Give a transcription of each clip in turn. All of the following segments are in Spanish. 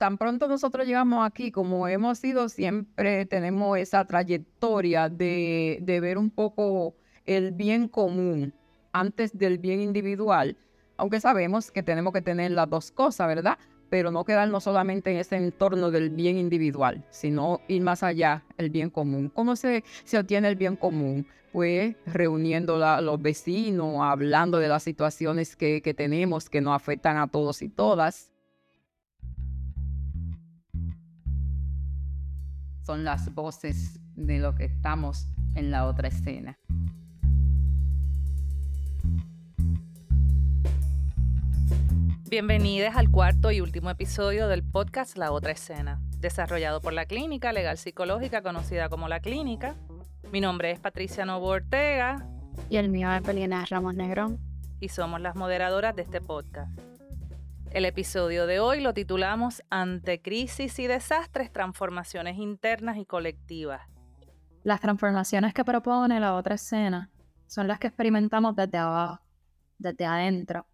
tan pronto nosotros llegamos aquí, como hemos sido, siempre tenemos esa trayectoria de, ver un poco el bien común antes del bien individual, aunque sabemos que tenemos que tener las dos cosas, ¿verdad? Pero no quedarnos solamente en ese entorno del bien individual, sino ir más allá, el bien común. ¿Cómo se, se obtiene el bien común? Pues reuniendo a los vecinos, hablando de las situaciones que, que tenemos que nos afectan a todos y todas. Son las voces de lo que estamos en la otra escena. Bienvenidos al cuarto y último episodio del podcast La Otra Escena, desarrollado por la Clínica Legal Psicológica conocida como La Clínica. Mi nombre es Patricia Novo Ortega. Y el mío es Pelina Ramos Negrón. Y somos las moderadoras de este podcast. El episodio de hoy lo titulamos Ante crisis y desastres, transformaciones internas y colectivas. Las transformaciones que propone la otra escena son las que experimentamos desde abajo, desde adentro,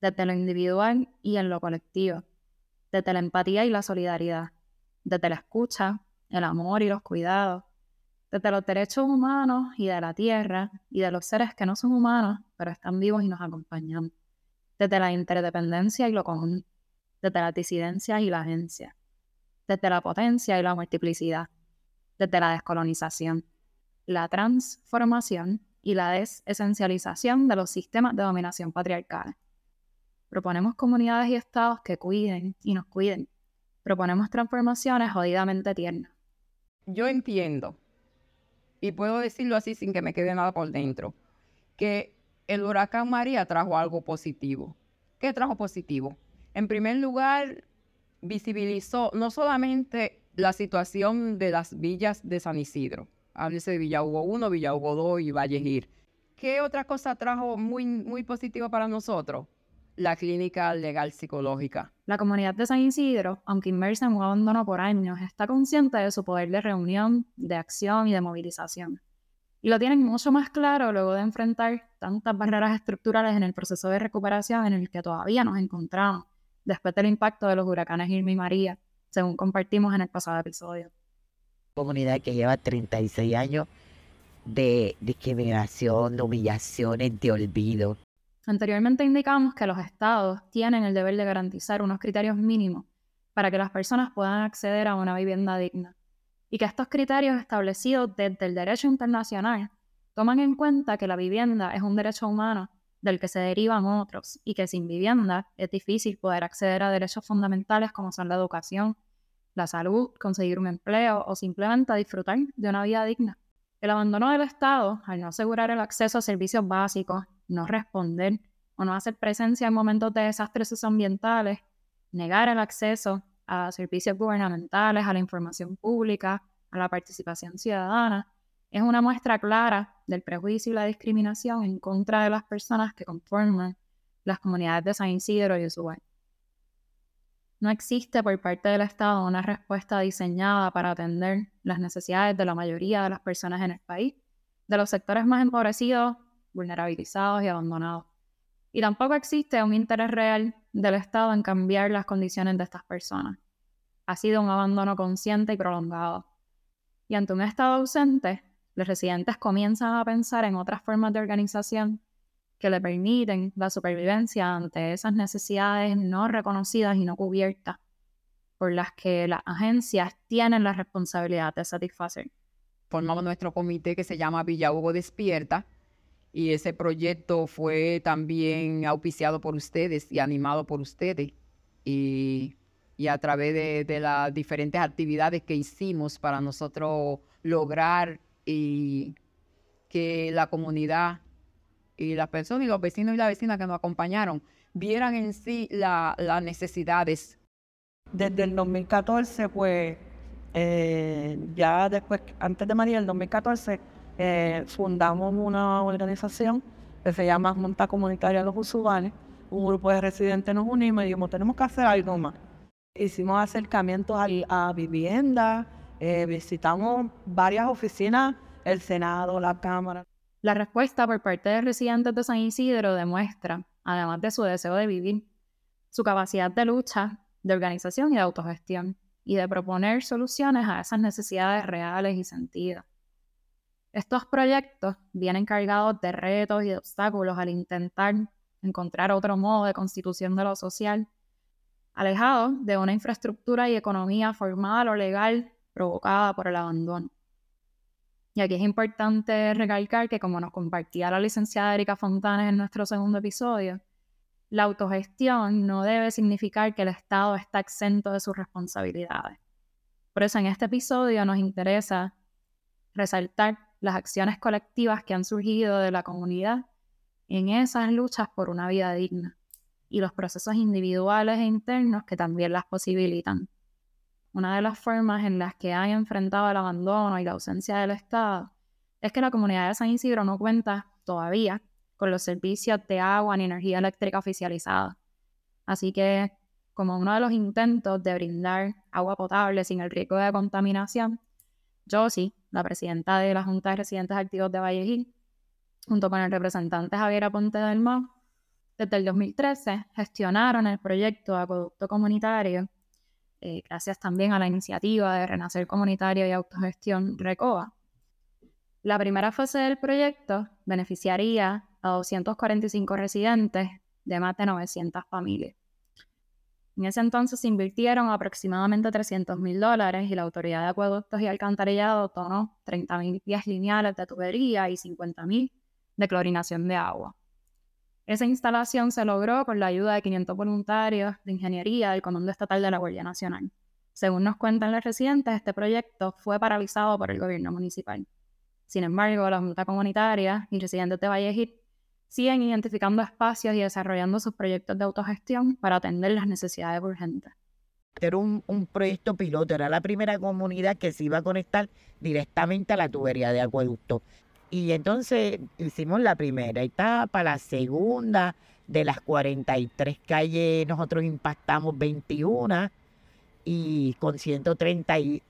desde lo individual y en lo colectivo, desde la empatía y la solidaridad, desde la escucha, el amor y los cuidados, desde los derechos humanos y de la tierra y de los seres que no son humanos, pero están vivos y nos acompañan, desde la interdependencia y lo común, desde la disidencia y la agencia, desde la potencia y la multiplicidad, desde la descolonización, la transformación y la desesencialización de los sistemas de dominación patriarcal Proponemos comunidades y estados que cuiden y nos cuiden. Proponemos transformaciones jodidamente tiernas. Yo entiendo, y puedo decirlo así sin que me quede nada por dentro, que el huracán María trajo algo positivo. ¿Qué trajo positivo? En primer lugar, visibilizó no solamente la situación de las villas de San Isidro, háblese de Villa Hugo 1, Villa Hugo 2 y Vallejir. ¿Qué otra cosa trajo muy, muy positiva para nosotros? la clínica legal psicológica. La comunidad de San Isidro, aunque inmersa en un abandono por años, está consciente de su poder de reunión, de acción y de movilización. Y lo tienen mucho más claro luego de enfrentar tantas barreras estructurales en el proceso de recuperación en el que todavía nos encontramos, después del impacto de los huracanes Irma y María, según compartimos en el pasado episodio. Comunidad que lleva 36 años de discriminación, de humillaciones, de olvido, Anteriormente indicamos que los estados tienen el deber de garantizar unos criterios mínimos para que las personas puedan acceder a una vivienda digna y que estos criterios establecidos desde el derecho internacional toman en cuenta que la vivienda es un derecho humano del que se derivan otros y que sin vivienda es difícil poder acceder a derechos fundamentales como son la educación, la salud, conseguir un empleo o simplemente disfrutar de una vida digna. El abandono del Estado, al no asegurar el acceso a servicios básicos, no responder o no hacer presencia en momentos de desastres ambientales, negar el acceso a servicios gubernamentales, a la información pública, a la participación ciudadana, es una muestra clara del prejuicio y la discriminación en contra de las personas que conforman las comunidades de San Isidro y Ushuaia. No existe por parte del Estado una respuesta diseñada para atender las necesidades de la mayoría de las personas en el país, de los sectores más empobrecidos vulnerabilizados y abandonados. Y tampoco existe un interés real del Estado en cambiar las condiciones de estas personas. Ha sido un abandono consciente y prolongado. Y ante un Estado ausente, los residentes comienzan a pensar en otras formas de organización que le permiten la supervivencia ante esas necesidades no reconocidas y no cubiertas, por las que las agencias tienen la responsabilidad de satisfacer. Formamos nuestro comité que se llama Villa Hugo Despierta, y ese proyecto fue también auspiciado por ustedes y animado por ustedes. Y, a través de, las diferentes actividades que hicimos para nosotros lograr y que la comunidad y las personas y los vecinos y las vecinas que nos acompañaron vieran en sí las necesidades. Desde el 2014, pues, eh, ya después, antes de María, el 2014, eh, fundamos una organización que se llama Junta Comunitaria los Usuales. Un grupo de residentes nos unimos y dijimos, tenemos que hacer algo más. Hicimos acercamientos a, viviendas, eh, visitamos varias oficinas, el Senado, la Cámara. La respuesta por parte de residentes de San Isidro demuestra, además de su deseo de vivir, su capacidad de lucha de organización y de autogestión, y de proponer soluciones a esas necesidades reales y sentidas. Estos proyectos vienen cargados de retos y obstáculos al intentar encontrar otro modo de constitución de lo social, alejados de una infraestructura y economía formal o legal provocada por el abandono. Y aquí es importante recalcar que, como nos compartía la licenciada Erika Fontanes en nuestro segundo episodio, la autogestión no debe significar que el Estado está exento de sus responsabilidades. Por eso en este episodio nos interesa resaltar las acciones colectivas que han surgido de la comunidad en esas luchas por una vida digna y los procesos individuales e internos que también las posibilitan. Una de las formas en las que han enfrentado el abandono y la ausencia del Estado es que la comunidad de San Isidro no cuenta todavía con los servicios de agua ni energía eléctrica oficializada. Así que, como uno de los intentos de brindar agua potable sin el riesgo de contaminación, Josie, la presidenta de la Junta de Residentes Activos de Vallejín, junto con el representante Javier Aponte del Mau, desde el 2013 gestionaron el proyecto de acueducto comunitario, eh, gracias también a la iniciativa de Renacer Comunitario y Autogestión RECOA. La primera fase del proyecto beneficiaría a 245 residentes de más de 900 familias. En ese entonces se invirtieron aproximadamente 300 mil dólares y la Autoridad de Acueductos y Alcantarillado donó 30 mil pies lineales de tubería y 50 mil de clorinación de agua. Esa instalación se logró con la ayuda de 500 voluntarios de ingeniería del Comando Estatal de la Guardia Nacional. Según nos cuentan los residentes, este proyecto fue paralizado por el gobierno municipal. Sin embargo, la Junta Comunitaria y residentes de Vallejo siguen identificando espacios y desarrollando sus proyectos de autogestión para atender las necesidades urgentes. Era un, proyecto piloto, era la primera comunidad que se iba a conectar directamente a la tubería de acueducto. Y entonces hicimos la primera etapa, la segunda, de las 43 calles nosotros impactamos 21 y con 130 y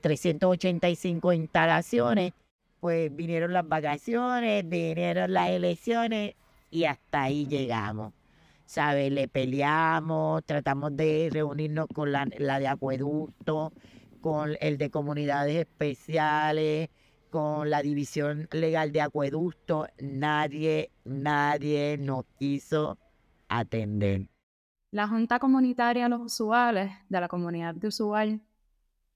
385 instalaciones pues vinieron las vacaciones, vinieron las elecciones y hasta ahí llegamos. ¿Sabes? Le peleamos, tratamos de reunirnos con la, la de acueducto, con el de comunidades especiales, con la división legal de acueducto. Nadie, nadie nos quiso atender. La Junta Comunitaria Los Usuales de la comunidad de Usual,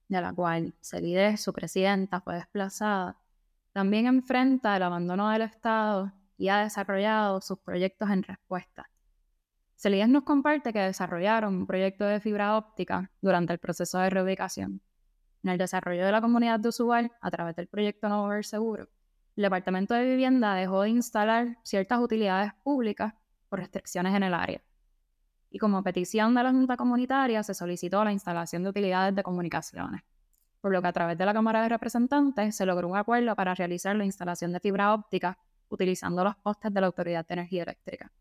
de la cual Celide, su presidenta, fue desplazada, también enfrenta el abandono del Estado y ha desarrollado sus proyectos en respuesta. Celías nos comparte que desarrollaron un proyecto de fibra óptica durante el proceso de reubicación. En el desarrollo de la comunidad de Usubal, a través del proyecto Nuevo Ver Seguro, el Departamento de Vivienda dejó de instalar ciertas utilidades públicas por restricciones en el área. Y como petición de la Junta Comunitaria se solicitó la instalación de utilidades de comunicaciones por lo que a través de la Cámara de Representantes se logró un acuerdo para realizar la instalación de fibra óptica utilizando los postes de la Autoridad de Energía Eléctrica.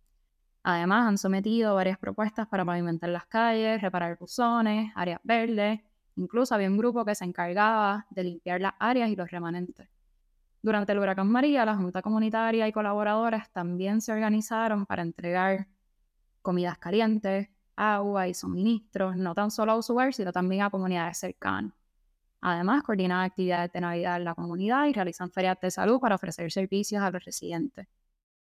Además, han sometido varias propuestas para pavimentar las calles, reparar buzones, áreas verdes, incluso había un grupo que se encargaba de limpiar las áreas y los remanentes. Durante el huracán María, la Junta Comunitaria y colaboradores también se organizaron para entregar comidas calientes, agua y suministros, no tan solo a usuarios, sino también a comunidades cercanas. Además, coordinan actividades de Navidad en la comunidad y realizan ferias de salud para ofrecer servicios a los residentes.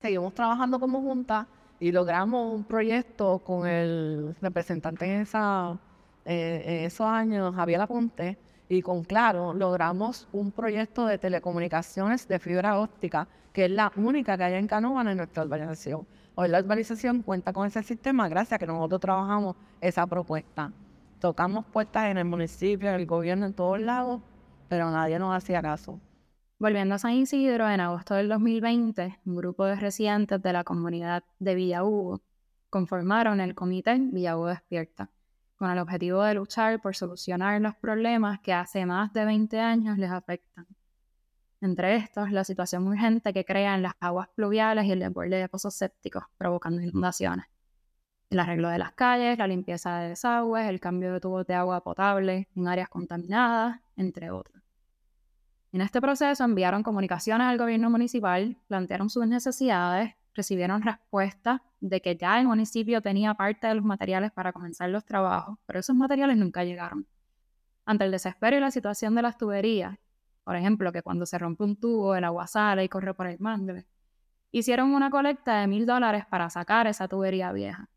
Seguimos trabajando como junta y logramos un proyecto con el representante en, esa, eh, esos años, Javier Aponte, y con Claro logramos un proyecto de telecomunicaciones de fibra óptica, que es la única que hay en Canóvana en nuestra urbanización. Hoy la urbanización cuenta con ese sistema gracias a que nosotros trabajamos esa propuesta. Tocamos puertas en el municipio, en el gobierno, en todos lados, pero nadie nos hacía caso. Volviendo a San Isidro, en agosto del 2020, un grupo de residentes de la comunidad de Villa Hugo conformaron el comité Villa Hugo Despierta, con el objetivo de luchar por solucionar los problemas que hace más de 20 años les afectan. Entre estos, la situación urgente que crean las aguas pluviales y el desborde de pozos sépticos, provocando inundaciones el arreglo de las calles, la limpieza de desagües, el cambio de tubos de agua potable en áreas contaminadas, entre otros. En este proceso enviaron comunicaciones al gobierno municipal, plantearon sus necesidades recibieron respuesta de que ya el municipio tenía parte de los materiales para comenzar los trabajos, pero esos materiales nunca llegaron. Ante el desespero y la situación de las tuberías, por ejemplo, que cuando se rompe un tubo, el agua sale y corre por el mangle, hicieron una colecta de mil dólares para sacar esa tubería vieja.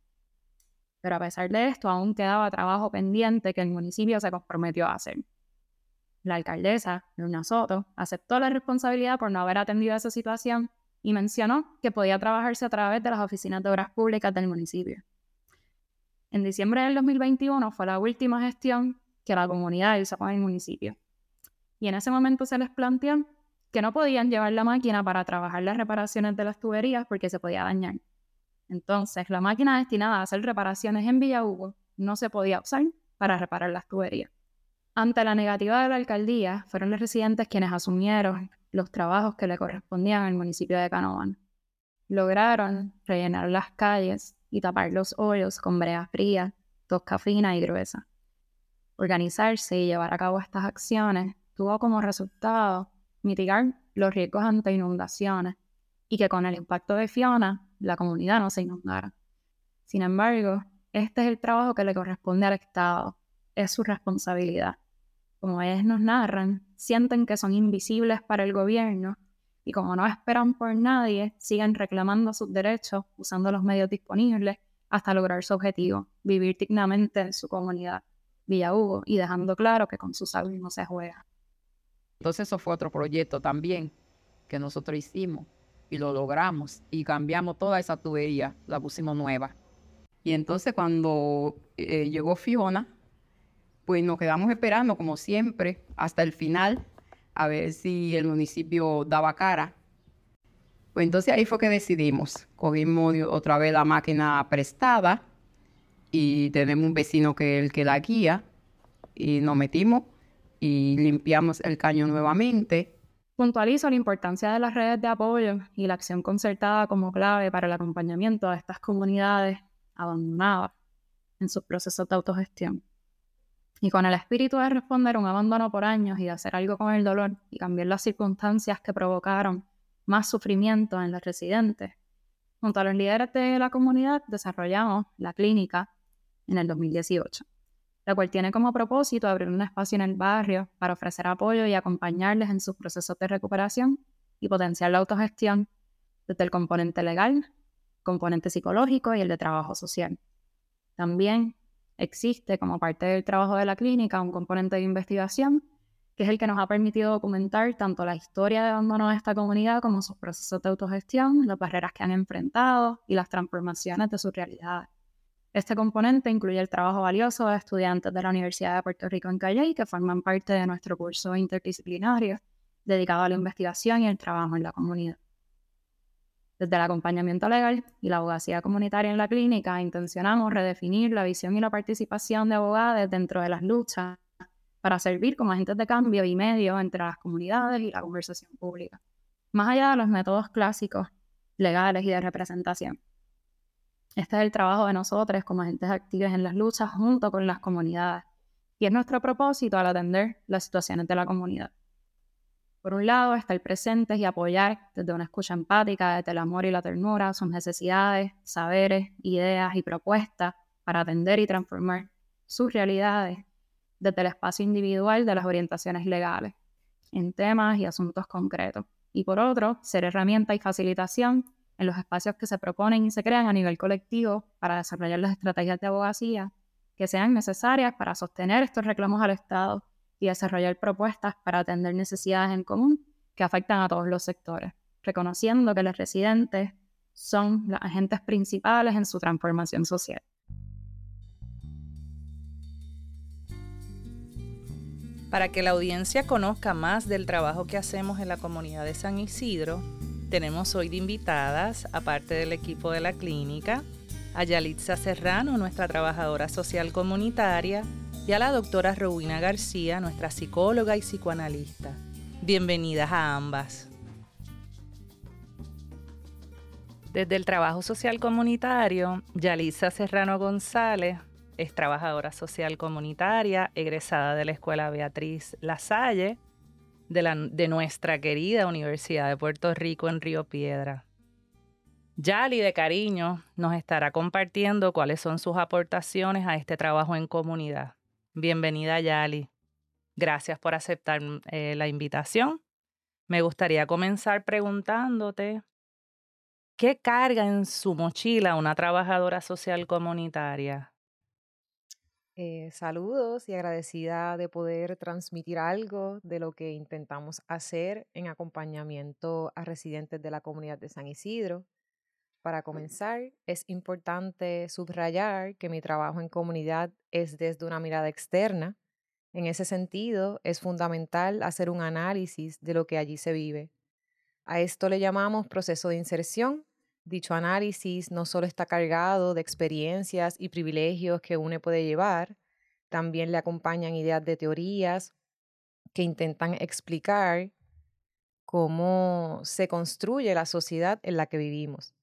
Pero a pesar de esto, aún quedaba trabajo pendiente que el municipio se comprometió a hacer. La alcaldesa, Luna Soto, aceptó la responsabilidad por no haber atendido esa situación y mencionó que podía trabajarse a través de las oficinas de obras públicas del municipio. En diciembre del 2021 fue la última gestión que la comunidad hizo con el municipio. Y en ese momento se les planteó que no podían llevar la máquina para trabajar las reparaciones de las tuberías porque se podía dañar. Entonces, la máquina destinada a hacer reparaciones en Villa Hugo no se podía usar para reparar las tuberías. Ante la negativa de la alcaldía, fueron los residentes quienes asumieron los trabajos que le correspondían al municipio de Canóvana. Lograron rellenar las calles y tapar los hoyos con brea fría, tosca fina y gruesa. Organizarse y llevar a cabo estas acciones tuvo como resultado mitigar los riesgos ante inundaciones y que con el impacto de Fiona la comunidad no se inundara. Sin embargo, este es el trabajo que le corresponde al Estado, es su responsabilidad. Como ellos nos narran, sienten que son invisibles para el gobierno y como no esperan por nadie, siguen reclamando sus derechos usando los medios disponibles hasta lograr su objetivo, vivir dignamente en su comunidad, Villa Hugo, y dejando claro que con su salud no se juega. Entonces eso fue otro proyecto también que nosotros hicimos y lo logramos y cambiamos toda esa tubería, la pusimos nueva. Y entonces cuando eh, llegó Fiona, pues nos quedamos esperando como siempre hasta el final a ver si el municipio daba cara. Pues entonces ahí fue que decidimos, cogimos otra vez la máquina prestada y tenemos un vecino que el que la guía y nos metimos y limpiamos el caño nuevamente Puntualizo la importancia de las redes de apoyo y la acción concertada como clave para el acompañamiento a estas comunidades abandonadas en sus procesos de autogestión. Y con el espíritu de responder un abandono por años y de hacer algo con el dolor y cambiar las circunstancias que provocaron más sufrimiento en los residentes, junto a los líderes de la comunidad desarrollamos la clínica en el 2018 la cual tiene como propósito abrir un espacio en el barrio para ofrecer apoyo y acompañarles en sus procesos de recuperación y potenciar la autogestión desde el componente legal, componente psicológico y el de trabajo social. También existe como parte del trabajo de la clínica un componente de investigación que es el que nos ha permitido documentar tanto la historia de abandono de esta comunidad como sus procesos de autogestión, las barreras que han enfrentado y las transformaciones de sus realidades. Este componente incluye el trabajo valioso de estudiantes de la Universidad de Puerto Rico en Calle que forman parte de nuestro curso interdisciplinario dedicado a la investigación y el trabajo en la comunidad. Desde el acompañamiento legal y la abogacía comunitaria en la clínica, intencionamos redefinir la visión y la participación de abogados dentro de las luchas para servir como agentes de cambio y medio entre las comunidades y la conversación pública, más allá de los métodos clásicos, legales y de representación. Este es el trabajo de nosotros como agentes activos en las luchas junto con las comunidades. Y es nuestro propósito al atender las situaciones de la comunidad. Por un lado, estar presentes y apoyar desde una escucha empática, desde el amor y la ternura, sus necesidades, saberes, ideas y propuestas para atender y transformar sus realidades desde el espacio individual de las orientaciones legales, en temas y asuntos concretos. Y por otro, ser herramienta y facilitación en los espacios que se proponen y se crean a nivel colectivo para desarrollar las estrategias de abogacía que sean necesarias para sostener estos reclamos al Estado y desarrollar propuestas para atender necesidades en común que afectan a todos los sectores, reconociendo que los residentes son los agentes principales en su transformación social. Para que la audiencia conozca más del trabajo que hacemos en la comunidad de San Isidro, tenemos hoy de invitadas, aparte del equipo de la clínica, a Yalitza Serrano, nuestra trabajadora social comunitaria, y a la doctora Rowina García, nuestra psicóloga y psicoanalista. Bienvenidas a ambas. Desde el trabajo social comunitario, Yalitza Serrano González es trabajadora social comunitaria, egresada de la Escuela Beatriz Lasalle de, nuestra querida Universidad de Puerto Rico en Río Piedra. Yali de cariño nos estará compartiendo cuáles son sus aportaciones a este trabajo en comunidad. Bienvenida Yali. Gracias por aceptar eh, la invitación. Me gustaría comenzar preguntándote, ¿qué carga en su mochila una trabajadora social comunitaria? Eh, saludos y agradecida de poder transmitir algo de lo que intentamos hacer en acompañamiento a residentes de la comunidad de San Isidro. Para comenzar, es importante subrayar que mi trabajo en comunidad es desde una mirada externa. En ese sentido, es fundamental hacer un análisis de lo que allí se vive. A esto le llamamos proceso de inserción Dicho análisis no solo está cargado de experiencias y privilegios que uno puede llevar, también le acompañan ideas de teorías que intentan explicar cómo se construye la sociedad en la que vivimos.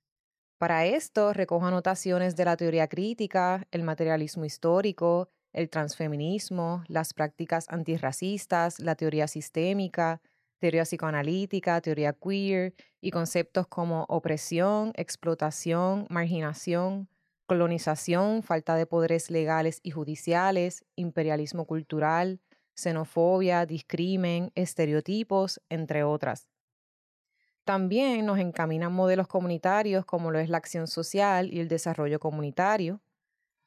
Para esto recojo anotaciones de la teoría crítica, el materialismo histórico, el transfeminismo, las prácticas antirracistas, la teoría sistémica, teoría psicoanalítica, teoría queer y conceptos como opresión, explotación, marginación, colonización, falta de poderes legales y judiciales, imperialismo cultural, xenofobia, discrimen, estereotipos, entre otras. También nos encaminan modelos comunitarios como lo es la acción social y el desarrollo comunitario.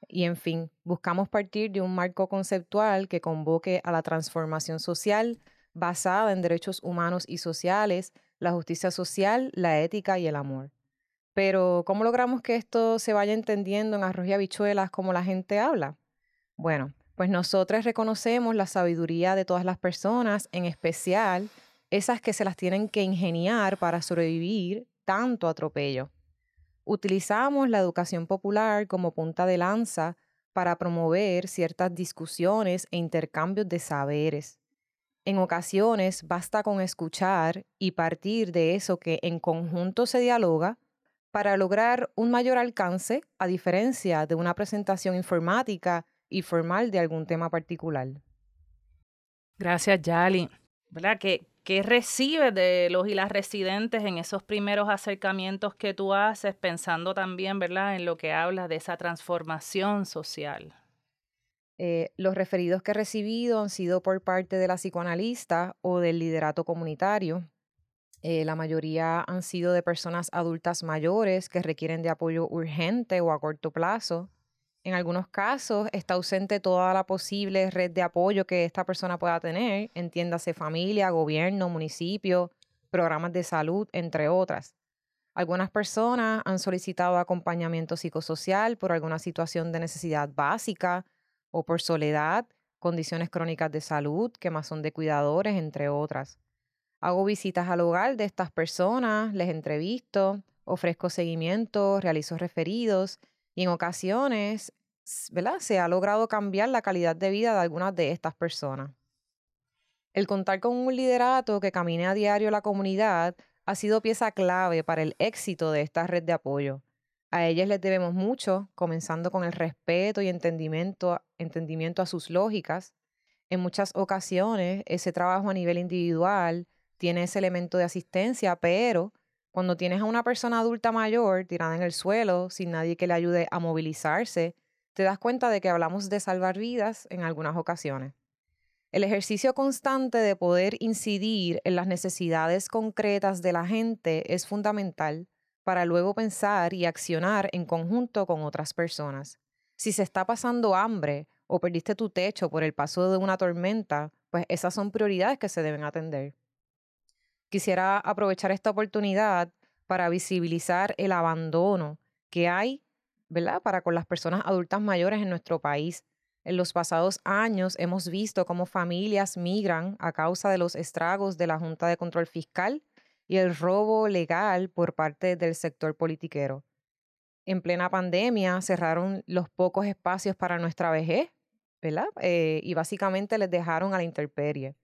Y en fin, buscamos partir de un marco conceptual que convoque a la transformación social basada en derechos humanos y sociales, la justicia social, la ética y el amor. Pero, ¿cómo logramos que esto se vaya entendiendo en arroz y habichuelas como la gente habla? Bueno, pues nosotros reconocemos la sabiduría de todas las personas, en especial esas que se las tienen que ingeniar para sobrevivir tanto atropello. Utilizamos la educación popular como punta de lanza para promover ciertas discusiones e intercambios de saberes. En ocasiones basta con escuchar y partir de eso que en conjunto se dialoga para lograr un mayor alcance a diferencia de una presentación informática y formal de algún tema particular. Gracias, Yali. ¿Verdad? ¿Qué, ¿Qué recibes de los y las residentes en esos primeros acercamientos que tú haces, pensando también, ¿verdad?, en lo que hablas de esa transformación social? Eh, los referidos que he recibido han sido por parte de la psicoanalista o del liderato comunitario. Eh, la mayoría han sido de personas adultas mayores que requieren de apoyo urgente o a corto plazo. En algunos casos está ausente toda la posible red de apoyo que esta persona pueda tener, entiéndase familia, gobierno, municipio, programas de salud, entre otras. Algunas personas han solicitado acompañamiento psicosocial por alguna situación de necesidad básica, o por soledad, condiciones crónicas de salud, que más son de cuidadores, entre otras. Hago visitas al hogar de estas personas, les entrevisto, ofrezco seguimiento, realizo referidos y en ocasiones, ¿verdad? Se ha logrado cambiar la calidad de vida de algunas de estas personas. El contar con un liderato que camine a diario la comunidad ha sido pieza clave para el éxito de esta red de apoyo. A ellas les debemos mucho, comenzando con el respeto y entendimiento, entendimiento a sus lógicas. En muchas ocasiones, ese trabajo a nivel individual tiene ese elemento de asistencia, pero cuando tienes a una persona adulta mayor tirada en el suelo, sin nadie que le ayude a movilizarse, te das cuenta de que hablamos de salvar vidas en algunas ocasiones. El ejercicio constante de poder incidir en las necesidades concretas de la gente es fundamental para luego pensar y accionar en conjunto con otras personas. Si se está pasando hambre o perdiste tu techo por el paso de una tormenta, pues esas son prioridades que se deben atender. Quisiera aprovechar esta oportunidad para visibilizar el abandono que hay, ¿verdad?, para con las personas adultas mayores en nuestro país. En los pasados años hemos visto cómo familias migran a causa de los estragos de la Junta de Control Fiscal y el robo legal por parte del sector politiquero. En plena pandemia cerraron los pocos espacios para nuestra vejez, ¿verdad? Eh, y básicamente les dejaron a la intemperie.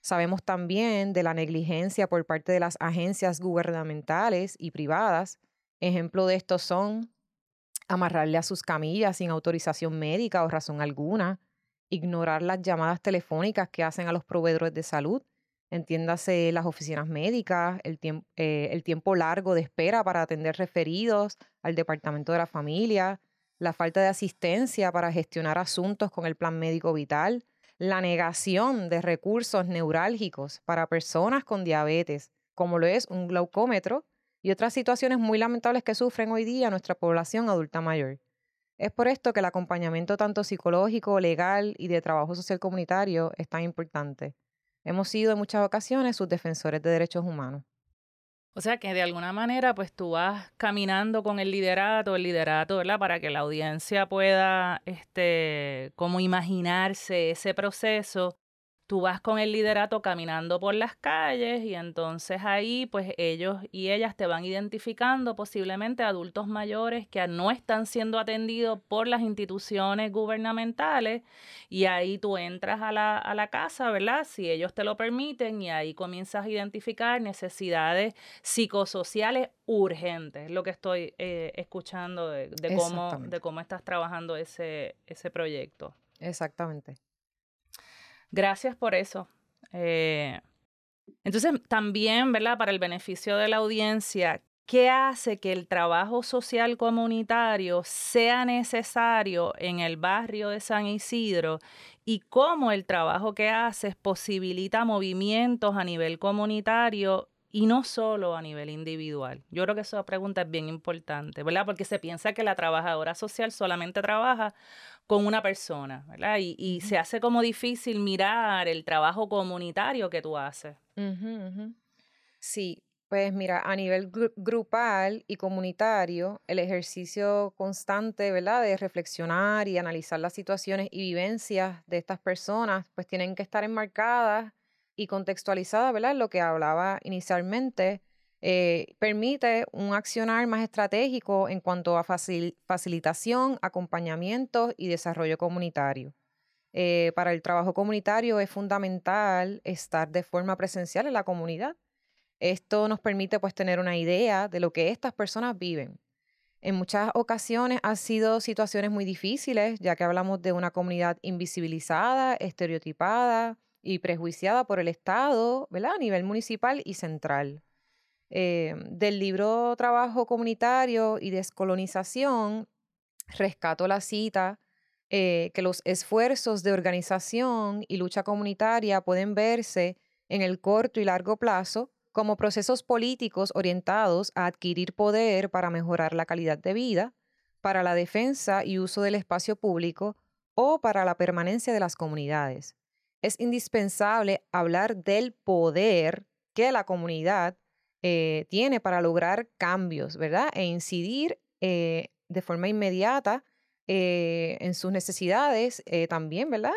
Sabemos también de la negligencia por parte de las agencias gubernamentales y privadas. Ejemplo de esto son amarrarle a sus camillas sin autorización médica o razón alguna, ignorar las llamadas telefónicas que hacen a los proveedores de salud entiéndase las oficinas médicas, el, eh, el tiempo largo de espera para atender referidos al departamento de la familia, la falta de asistencia para gestionar asuntos con el plan médico vital, la negación de recursos neurálgicos para personas con diabetes, como lo es un glaucómetro, y otras situaciones muy lamentables que sufren hoy día nuestra población adulta mayor. Es por esto que el acompañamiento tanto psicológico, legal y de trabajo social comunitario es tan importante. Hemos sido en muchas ocasiones sus defensores de derechos humanos. O sea que de alguna manera, pues tú vas caminando con el liderato, el liderato, ¿verdad? Para que la audiencia pueda, este, como imaginarse ese proceso tú vas con el liderato caminando por las calles y entonces ahí pues ellos y ellas te van identificando posiblemente adultos mayores que no están siendo atendidos por las instituciones gubernamentales y ahí tú entras a la, a la casa, ¿verdad? Si ellos te lo permiten y ahí comienzas a identificar necesidades psicosociales urgentes, lo que estoy eh, escuchando de, de cómo, de cómo estás trabajando ese, ese proyecto. Exactamente. Gracias por eso. Eh, entonces, también, ¿verdad? Para el beneficio de la audiencia, ¿qué hace que el trabajo social comunitario sea necesario en el barrio de San Isidro y cómo el trabajo que haces posibilita movimientos a nivel comunitario y no solo a nivel individual. Yo creo que esa pregunta es bien importante, ¿verdad? Porque se piensa que la trabajadora social solamente trabaja con una persona, ¿verdad? Y, se hace como difícil mirar el trabajo comunitario que tú haces. Sí, pues mira, a nivel grupal y comunitario, el ejercicio constante, ¿verdad? De reflexionar y analizar las situaciones y vivencias de estas personas, pues tienen que estar enmarcadas y contextualizadas, ¿verdad? Lo que hablaba inicialmente eh, permite un accionar más estratégico en cuanto a facilitación, acompañamiento y desarrollo comunitario. Eh, para el trabajo comunitario es fundamental estar de forma presencial en la comunidad. Esto nos permite pues tener una idea de lo que estas personas viven. En muchas ocasiones han sido situaciones muy difíciles, ya que hablamos de una comunidad invisibilizada, estereotipada y prejuiciada por el Estado, ¿verdad? A nivel municipal y central. Eh, del libro Trabajo Comunitario y Descolonización, rescato la cita eh, que los esfuerzos de organización y lucha comunitaria pueden verse en el corto y largo plazo como procesos políticos orientados a adquirir poder para mejorar la calidad de vida, para la defensa y uso del espacio público o para la permanencia de las comunidades. Es indispensable hablar del poder que la comunidad eh, tiene para lograr cambios, ¿verdad? E incidir eh, de forma inmediata eh, en sus necesidades también, ¿verdad?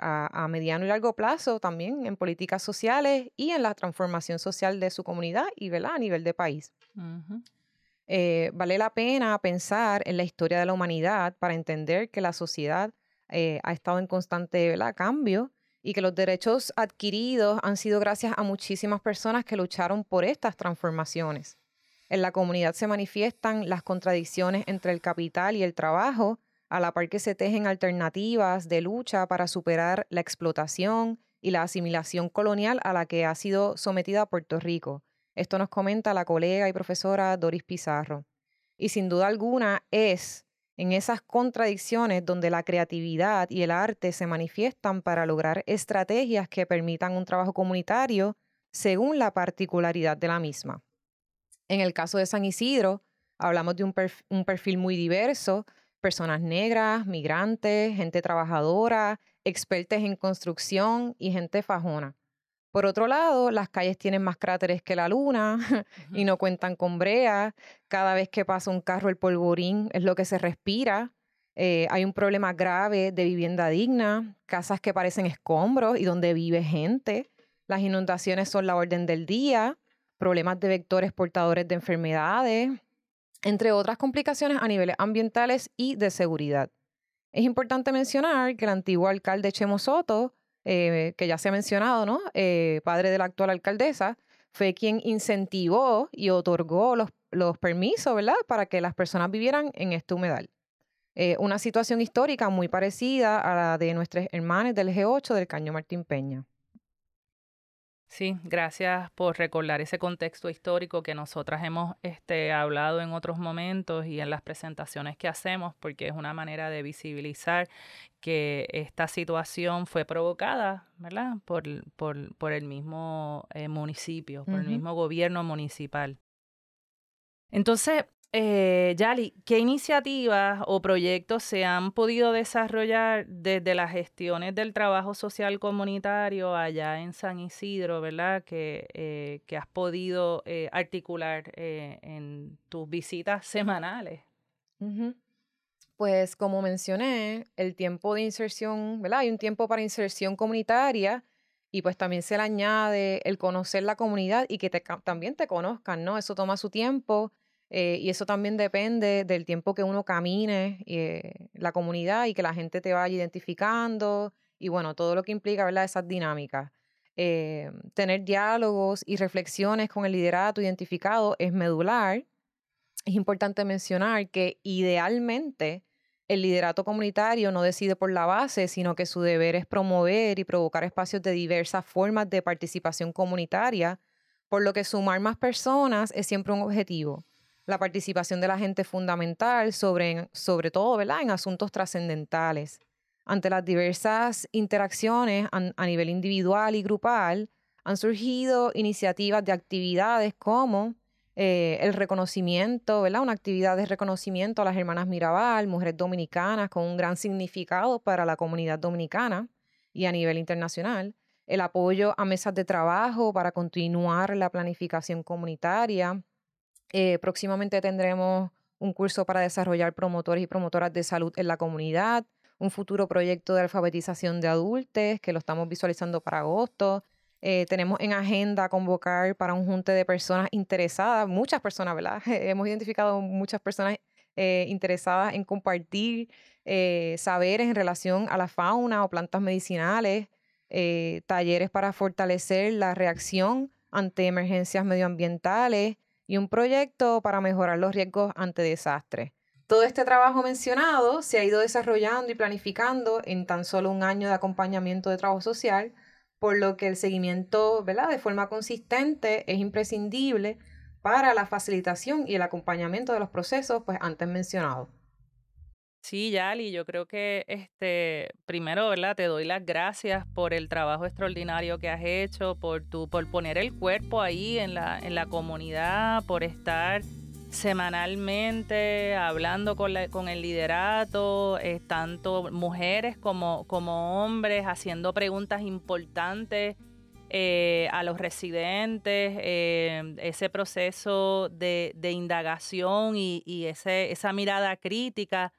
A, mediano y largo plazo también en políticas sociales y en la transformación social de su comunidad y, ¿verdad? A nivel de país. vale la pena pensar en la historia de la humanidad para entender que la sociedad ha estado en constante ¿verdad? cambio y que los derechos adquiridos han sido gracias a muchísimas personas que lucharon por estas transformaciones. En la comunidad se manifiestan las contradicciones entre el capital y el trabajo, a la par que se tejen alternativas de lucha para superar la explotación y la asimilación colonial a la que ha sido sometida Puerto Rico. Esto nos comenta la colega y profesora Doris Pizarro. Y sin duda alguna es en esas contradicciones donde la creatividad y el arte se manifiestan para lograr estrategias que permitan un trabajo comunitario según la particularidad de la misma. En el caso de San Isidro, hablamos de un, perfil, muy diverso, personas negras, migrantes, gente trabajadora, expertos en construcción y gente fajona. Por otro lado, las calles tienen más cráteres que la luna y no cuentan con brea. Cada vez que pasa un carro, el polvorín es lo que se respira. Eh, hay un problema grave de vivienda digna, casas que parecen escombros y donde vive gente. Las inundaciones son la orden del día, problemas de vectores portadores de enfermedades, entre otras complicaciones a niveles ambientales y de seguridad. Es importante mencionar que el antiguo alcalde Chemo Soto eh, que ya se ha mencionado, ¿no? Eh, padre de la actual alcaldesa, fue quien incentivó y otorgó los, los permisos, ¿verdad?, para que las personas vivieran en este humedal. Eh, una situación histórica muy parecida a la de nuestros hermanos del G8 del Caño Martín Peña. Sí, gracias por recordar ese contexto histórico que nosotras hemos este, hablado en otros momentos y en las presentaciones que hacemos, porque es una manera de visibilizar que esta situación fue provocada, ¿verdad? Por, por, por el mismo eh, municipio, por el mismo gobierno municipal. Entonces, eh, Yali, ¿qué iniciativas o proyectos se han podido desarrollar desde las gestiones del trabajo social comunitario allá en San Isidro, verdad? Que, eh, que has podido eh, articular eh, en tus visitas semanales. Pues como mencioné, el tiempo de inserción, ¿verdad? Hay un tiempo para inserción comunitaria y pues también se le añade el conocer la comunidad y que también te conozcan, ¿no? Eso toma su tiempo eh, y eso también depende del tiempo que uno camine eh, la comunidad y que la gente te vaya identificando y bueno, todo lo que implica, ¿verdad? Esas dinámicas. Eh, tener diálogos y reflexiones con el liderato identificado es medular. Es importante mencionar que idealmente el liderato comunitario no decide por la base, sino que su deber es promover y provocar espacios de diversas formas de participación comunitaria, por lo que sumar más personas es siempre un objetivo la participación de la gente fundamental, sobre, sobre todo ¿verdad? en asuntos trascendentales. Ante las diversas interacciones a, nivel individual y grupal, han surgido iniciativas de actividades como eh, el reconocimiento, ¿verdad? Una actividad de reconocimiento a las hermanas Mirabal, mujeres dominicanas con un gran significado para la comunidad dominicana y a nivel internacional. El apoyo a mesas de trabajo para continuar la planificación comunitaria, eh, próximamente tendremos un curso para desarrollar promotores y promotoras de salud en la comunidad, un futuro proyecto de alfabetización de adultos que lo estamos visualizando para agosto. Eh, tenemos en agenda convocar para un junte de personas interesadas, muchas personas, ¿verdad? Hemos identificado muchas personas eh, interesadas en compartir saberes en relación a la fauna o plantas medicinales, talleres para fortalecer la reacción ante emergencias medioambientales, y un proyecto para mejorar los riesgos ante desastres. Todo este trabajo mencionado se ha ido desarrollando y planificando en tan solo un año de acompañamiento de trabajo social, por lo que el seguimiento ¿verdad? de forma consistente es imprescindible para la facilitación y el acompañamiento de los procesos pues, antes mencionados. Sí, Yali, yo creo que este primero, ¿verdad? Te doy las gracias por el trabajo extraordinario que has hecho, por tu, por poner el cuerpo ahí en la, en la comunidad, por estar semanalmente hablando con, con el liderato, eh, tanto mujeres como, como hombres, haciendo preguntas importantes eh, a los residentes, eh, ese proceso de, de indagación y, y ese, esa mirada crítica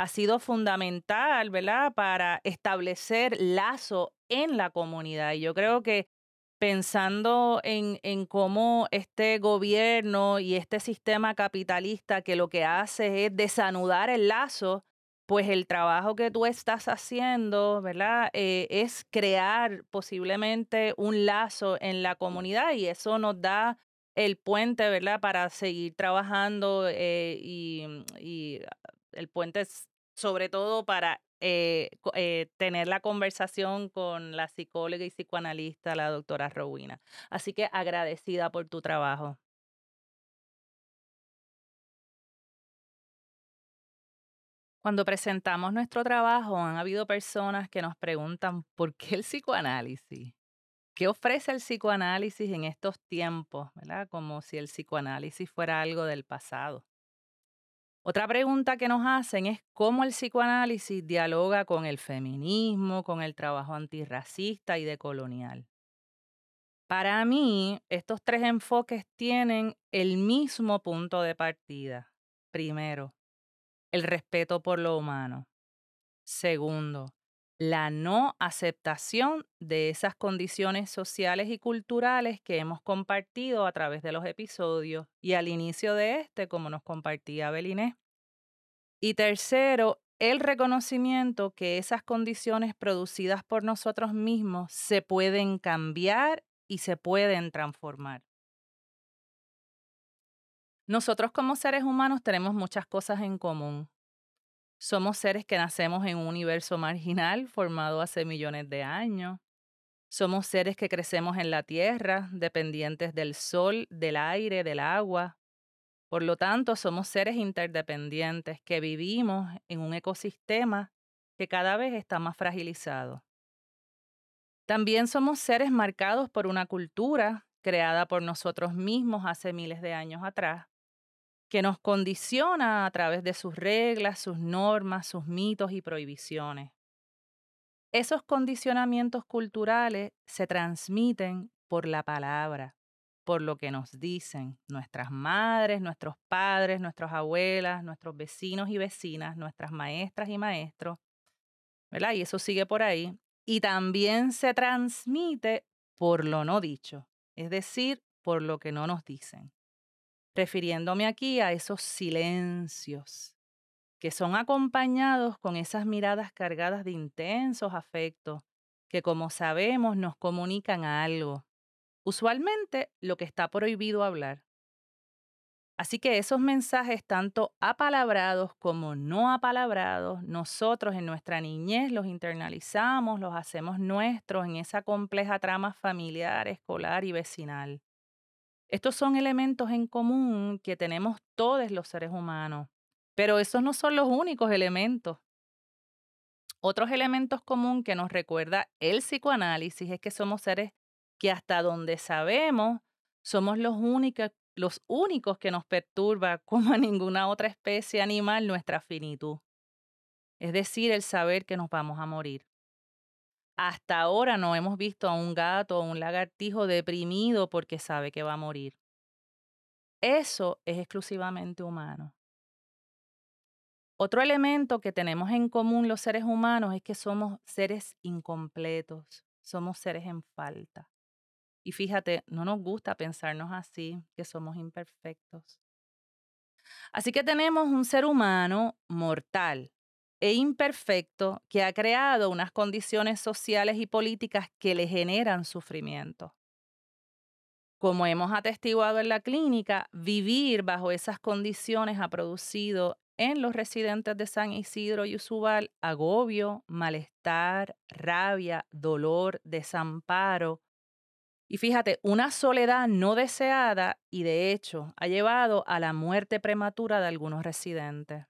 ha sido fundamental, ¿verdad?, para establecer lazo en la comunidad. Y yo creo que pensando en, en, cómo este gobierno y este sistema capitalista que lo que hace es desanudar el lazo, pues el trabajo que tú estás haciendo, ¿verdad? Eh, es crear posiblemente un lazo en la comunidad y eso nos da el puente, ¿verdad? Para seguir trabajando eh, y, y el puente sobre todo para eh, eh, tener la conversación con la psicóloga y psicoanalista, la doctora Rowina. Así que agradecida por tu trabajo. Cuando presentamos nuestro trabajo, han habido personas que nos preguntan por qué el psicoanálisis. ¿Qué ofrece el psicoanálisis en estos tiempos? ¿verdad? Como si el psicoanálisis fuera algo del pasado. Otra pregunta que nos hacen es cómo el psicoanálisis dialoga con el feminismo, con el trabajo antirracista y decolonial. Para mí, estos tres enfoques tienen el mismo punto de partida. Primero, el respeto por lo humano. Segundo, la no aceptación de esas condiciones sociales y culturales que hemos compartido a través de los episodios y al inicio de este, como nos compartía Belinés. Y tercero, el reconocimiento que esas condiciones producidas por nosotros mismos se pueden cambiar y se pueden transformar. Nosotros como seres humanos tenemos muchas cosas en común. Somos seres que nacemos en un universo marginal formado hace millones de años. Somos seres que crecemos en la tierra, dependientes del sol, del aire, del agua. Por lo tanto, somos seres interdependientes que vivimos en un ecosistema que cada vez está más fragilizado. También somos seres marcados por una cultura creada por nosotros mismos hace miles de años atrás, que nos condiciona a través de sus reglas, sus normas, sus mitos y prohibiciones. Esos condicionamientos culturales se transmiten por la palabra, por lo que nos dicen nuestras madres, nuestros padres, nuestras abuelas, nuestros vecinos y vecinas, nuestras maestras y maestros, ¿verdad? Y eso sigue por ahí. Y también se transmite por lo no dicho, es decir, por lo que no nos dicen. Refiriéndome aquí a esos silencios que son acompañados con esas miradas cargadas de intensos afectos que, como sabemos, nos comunican algo, usualmente lo que está prohibido hablar. Así que esos mensajes, tanto apalabrados como no apalabrados, nosotros en nuestra niñez los internalizamos, los hacemos nuestros en esa compleja trama familiar, escolar y vecinal. Estos son elementos en común que tenemos todos los seres humanos pero esos no son los únicos elementos. Otros elementos comunes que nos recuerda el psicoanálisis es que somos seres que hasta donde sabemos somos los únicos, los únicos que nos perturba como a ninguna otra especie animal nuestra finitud. Es decir, el saber que nos vamos a morir. Hasta ahora no hemos visto a un gato o un lagartijo deprimido porque sabe que va a morir. Eso es exclusivamente humano. Otro elemento que tenemos en común los seres humanos es que somos seres incompletos, somos seres en falta. Y fíjate, no nos gusta pensarnos así, que somos imperfectos. Así que tenemos un ser humano mortal e imperfecto que ha creado unas condiciones sociales y políticas que le generan sufrimiento. Como hemos atestiguado en la clínica, vivir bajo esas condiciones ha producido en los residentes de San Isidro y Usubal agobio, malestar, rabia, dolor, desamparo. Y fíjate, una soledad no deseada y de hecho ha llevado a la muerte prematura de algunos residentes.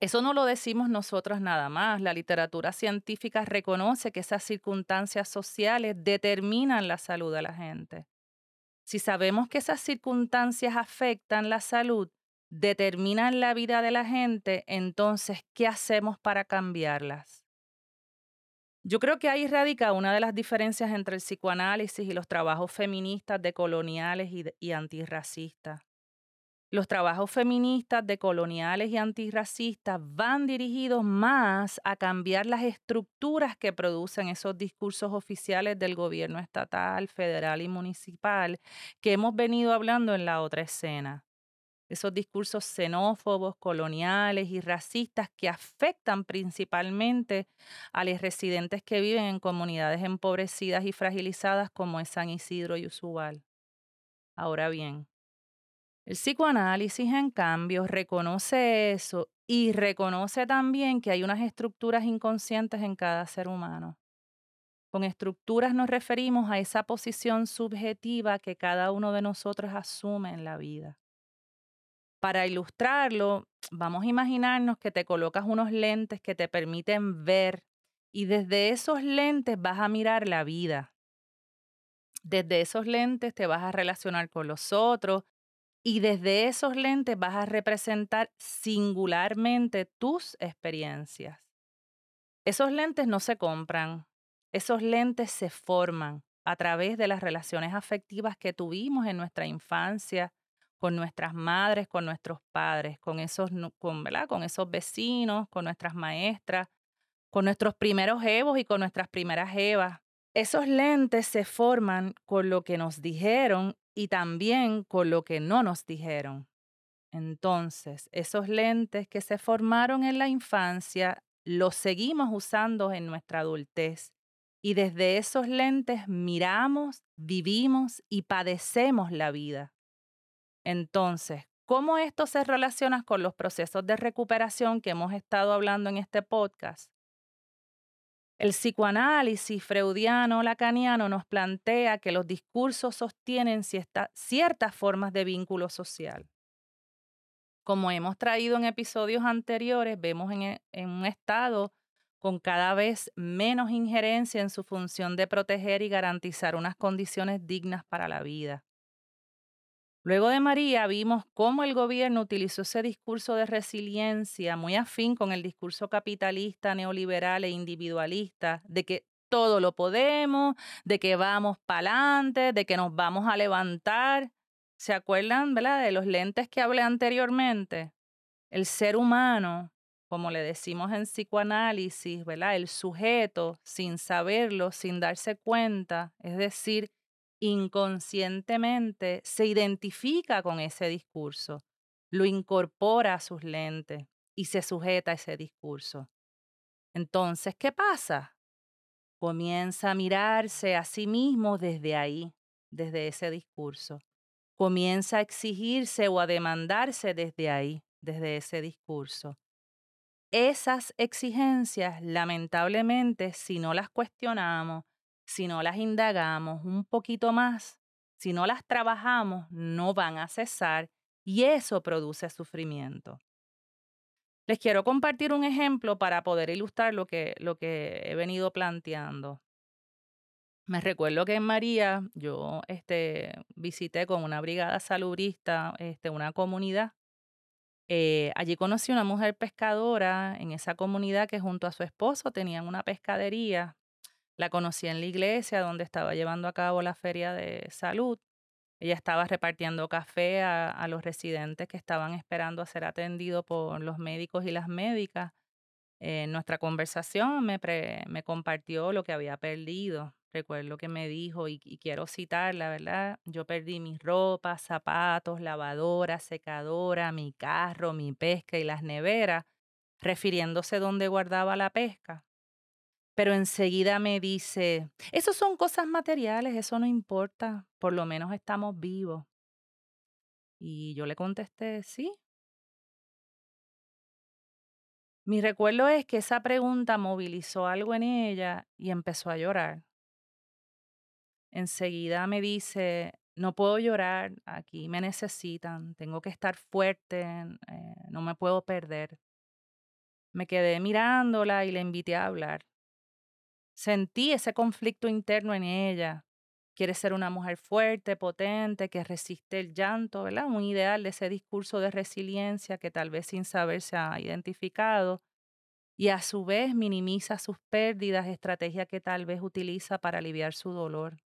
Eso no lo decimos nosotros nada más. La literatura científica reconoce que esas circunstancias sociales determinan la salud de la gente. Si sabemos que esas circunstancias afectan la salud, determinan la vida de la gente, entonces, ¿qué hacemos para cambiarlas? Yo creo que ahí radica una de las diferencias entre el psicoanálisis y los trabajos feministas decoloniales y, y antirracistas. Los trabajos feministas decoloniales y antirracistas van dirigidos más a cambiar las estructuras que producen esos discursos oficiales del gobierno estatal, federal y municipal que hemos venido hablando en la otra escena esos discursos xenófobos, coloniales y racistas que afectan principalmente a los residentes que viven en comunidades empobrecidas y fragilizadas como es San Isidro y Usubal. Ahora bien, el psicoanálisis, en cambio, reconoce eso y reconoce también que hay unas estructuras inconscientes en cada ser humano. Con estructuras nos referimos a esa posición subjetiva que cada uno de nosotros asume en la vida. Para ilustrarlo, vamos a imaginarnos que te colocas unos lentes que te permiten ver y desde esos lentes vas a mirar la vida. Desde esos lentes te vas a relacionar con los otros y desde esos lentes vas a representar singularmente tus experiencias. Esos lentes no se compran, esos lentes se forman a través de las relaciones afectivas que tuvimos en nuestra infancia, con nuestras madres, con nuestros padres, con esos, con, con esos vecinos, con nuestras maestras, con nuestros primeros evos y con nuestras primeras evas. Esos lentes se forman con lo que nos dijeron y también con lo que no nos dijeron. Entonces, esos lentes que se formaron en la infancia los seguimos usando en nuestra adultez. Y desde esos lentes miramos, vivimos y padecemos la vida. Entonces, ¿cómo esto se relaciona con los procesos de recuperación que hemos estado hablando en este podcast? El psicoanálisis freudiano lacaniano nos plantea que los discursos sostienen ciertas formas de vínculo social. Como hemos traído en episodios anteriores, vemos en, e, en un estado con cada vez menos injerencia en su función de proteger y garantizar unas condiciones dignas para la vida. Luego de María vimos cómo el gobierno utilizó ese discurso de resiliencia muy afín con el discurso capitalista, neoliberal e individualista, de que todo lo podemos, de que vamos para adelante, de que nos vamos a levantar. ¿Se acuerdan, de los lentes que hablé anteriormente? El ser humano, como le decimos en psicoanálisis. El sujeto, sin saberlo, sin darse cuenta, es decir, inconscientemente se identifica con ese discurso, lo incorpora a sus lentes y se sujeta a ese discurso. Entonces, ¿qué pasa? Comienza a mirarse a sí mismo desde ahí, desde ese discurso. Comienza a exigirse o a demandarse desde ahí, desde ese discurso. Esas exigencias, lamentablemente, si no las cuestionamos, si no las indagamos un poquito más, si no las trabajamos, no van a cesar y eso produce sufrimiento. Les quiero compartir un ejemplo para poder ilustrar lo que, lo que he venido planteando. Me recuerdo que en María yo este, visité con una brigada salubrista este, una comunidad. Eh, allí conocí una mujer pescadora en esa comunidad que junto a su esposo tenían una pescadería la conocí en la iglesia donde estaba llevando a cabo la feria de salud. Ella estaba repartiendo café a, los residentes que estaban esperando a ser atendidos por los médicos y las médicas. En nuestra conversación me, compartió lo que había perdido. Recuerdo que me dijo, y, y quiero citarla, ¿verdad? Yo perdí mis ropas, zapatos, lavadora, secadora, mi carro, mi pesca y las neveras, refiriéndose donde guardaba la pesca pero enseguida me dice, eso son cosas materiales, eso no importa, por lo menos estamos vivos. Y yo le contesté, sí. Mi recuerdo es que esa pregunta movilizó algo en ella y empezó a llorar. Enseguida me dice, no puedo llorar, aquí me necesitan, tengo que estar fuerte, eh, no me puedo perder. Me quedé mirándola y le invité a hablar. Sentí ese conflicto interno en ella. Quiere ser una mujer fuerte, potente, que resiste el llanto, ¿verdad? Un ideal de ese discurso de resiliencia que tal vez sin saber se ha identificado. Y a su vez minimiza sus pérdidas, estrategia que tal vez utiliza para aliviar su dolor.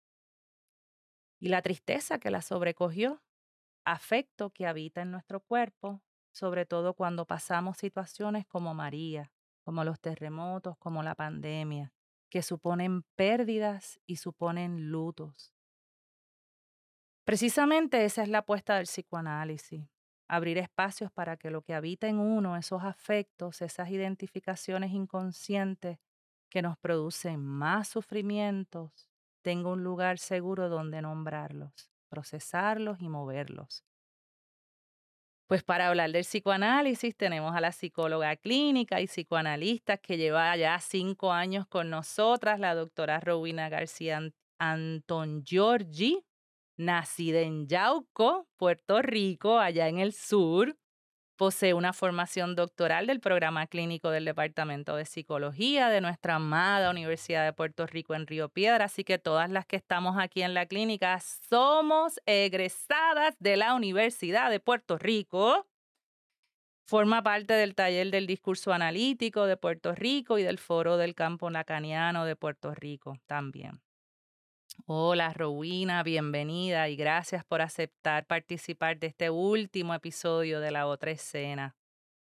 Y la tristeza que la sobrecogió, afecto que habita en nuestro cuerpo, sobre todo cuando pasamos situaciones como María, como los terremotos, como la pandemia que suponen pérdidas y suponen lutos. Precisamente esa es la apuesta del psicoanálisis, abrir espacios para que lo que habita en uno, esos afectos, esas identificaciones inconscientes que nos producen más sufrimientos, tenga un lugar seguro donde nombrarlos, procesarlos y moverlos. Pues para hablar del psicoanálisis tenemos a la psicóloga clínica y psicoanalista que lleva ya cinco años con nosotras, la doctora Rowena García Anton Giorgi, nacida en Yauco, Puerto Rico, allá en el sur, Posee una formación doctoral del programa clínico del Departamento de Psicología de nuestra amada Universidad de Puerto Rico en Río Piedra. Así que todas las que estamos aquí en la clínica somos egresadas de la Universidad de Puerto Rico. Forma parte del taller del discurso analítico de Puerto Rico y del foro del campo lacaniano de Puerto Rico también. Hola, Rowena, bienvenida y gracias por aceptar participar de este último episodio de La Otra Escena.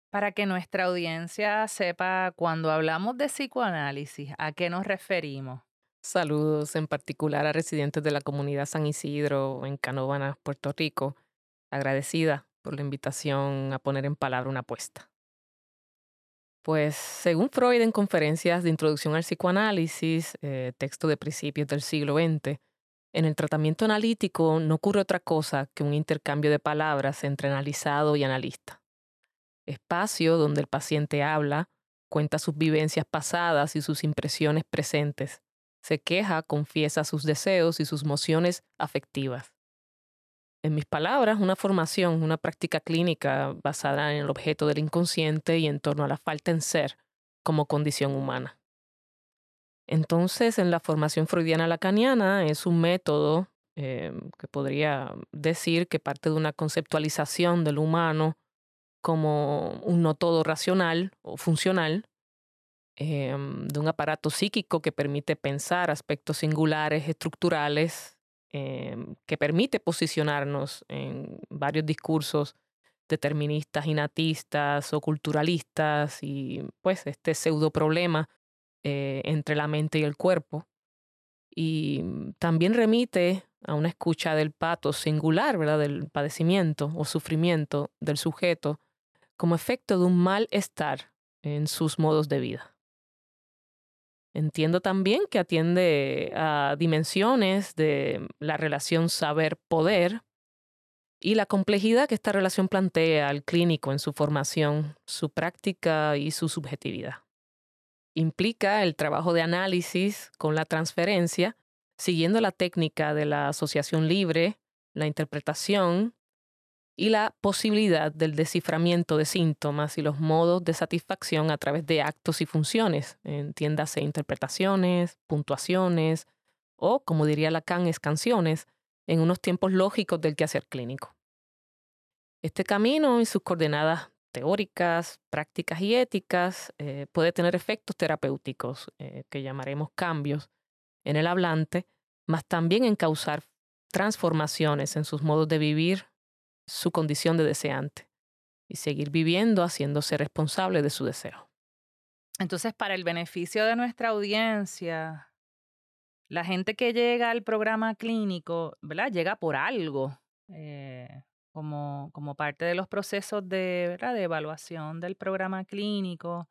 Para que nuestra audiencia sepa cuando hablamos de psicoanálisis, ¿a qué nos referimos? Saludos en particular a residentes de la comunidad San Isidro en Canóvanas, Puerto Rico. Agradecida por la invitación a poner en palabra una apuesta. Pues según Freud en conferencias de introducción al psicoanálisis, eh, texto de principios del siglo XX, en el tratamiento analítico no ocurre otra cosa que un intercambio de palabras entre analizado y analista. Espacio donde el paciente habla, cuenta sus vivencias pasadas y sus impresiones presentes. Se queja, confiesa sus deseos y sus mociones afectivas. En mis palabras, una formación, una práctica clínica basada en el objeto del inconsciente y en torno a la falta en ser como condición humana. Entonces, en la formación freudiana lacaniana es un método eh, que podría decir que parte de una conceptualización del humano como un no todo racional o funcional, em, de un aparato psíquico que permite pensar aspectos singulares, estructurales, em, que permite posicionarnos en varios discursos deterministas, inatistas o culturalistas y pues este pseudo problema eh, entre la mente y el cuerpo. Y también remite a una escucha del pato singular, ¿verdad? Del padecimiento o sufrimiento del sujeto como efecto de un malestar en sus modos de vida. Entiendo también que atiende a dimensiones de la relación saber-poder y la complejidad que esta relación plantea al clínico en su formación, su práctica y su subjetividad. Implica el trabajo de análisis con la transferencia, siguiendo la técnica de la asociación libre, la interpretación y la posibilidad del desciframiento de síntomas y los modos de satisfacción a través de actos y funciones, entiéndase interpretaciones, puntuaciones o, como diría Lacan, escanciones, en unos tiempos lógicos del quehacer clínico. Este camino y sus coordenadas teóricas, prácticas y éticas eh, puede tener efectos terapéuticos eh, que llamaremos cambios en el hablante, mas también en causar transformaciones en sus modos de vivir, su condición de deseante y seguir viviendo haciéndose responsable de su deseo. Entonces, para el beneficio de nuestra audiencia, la gente que llega al programa clínico, ¿verdad? Llega por algo, eh, como, como parte de los procesos de, ¿verdad? de evaluación del programa clínico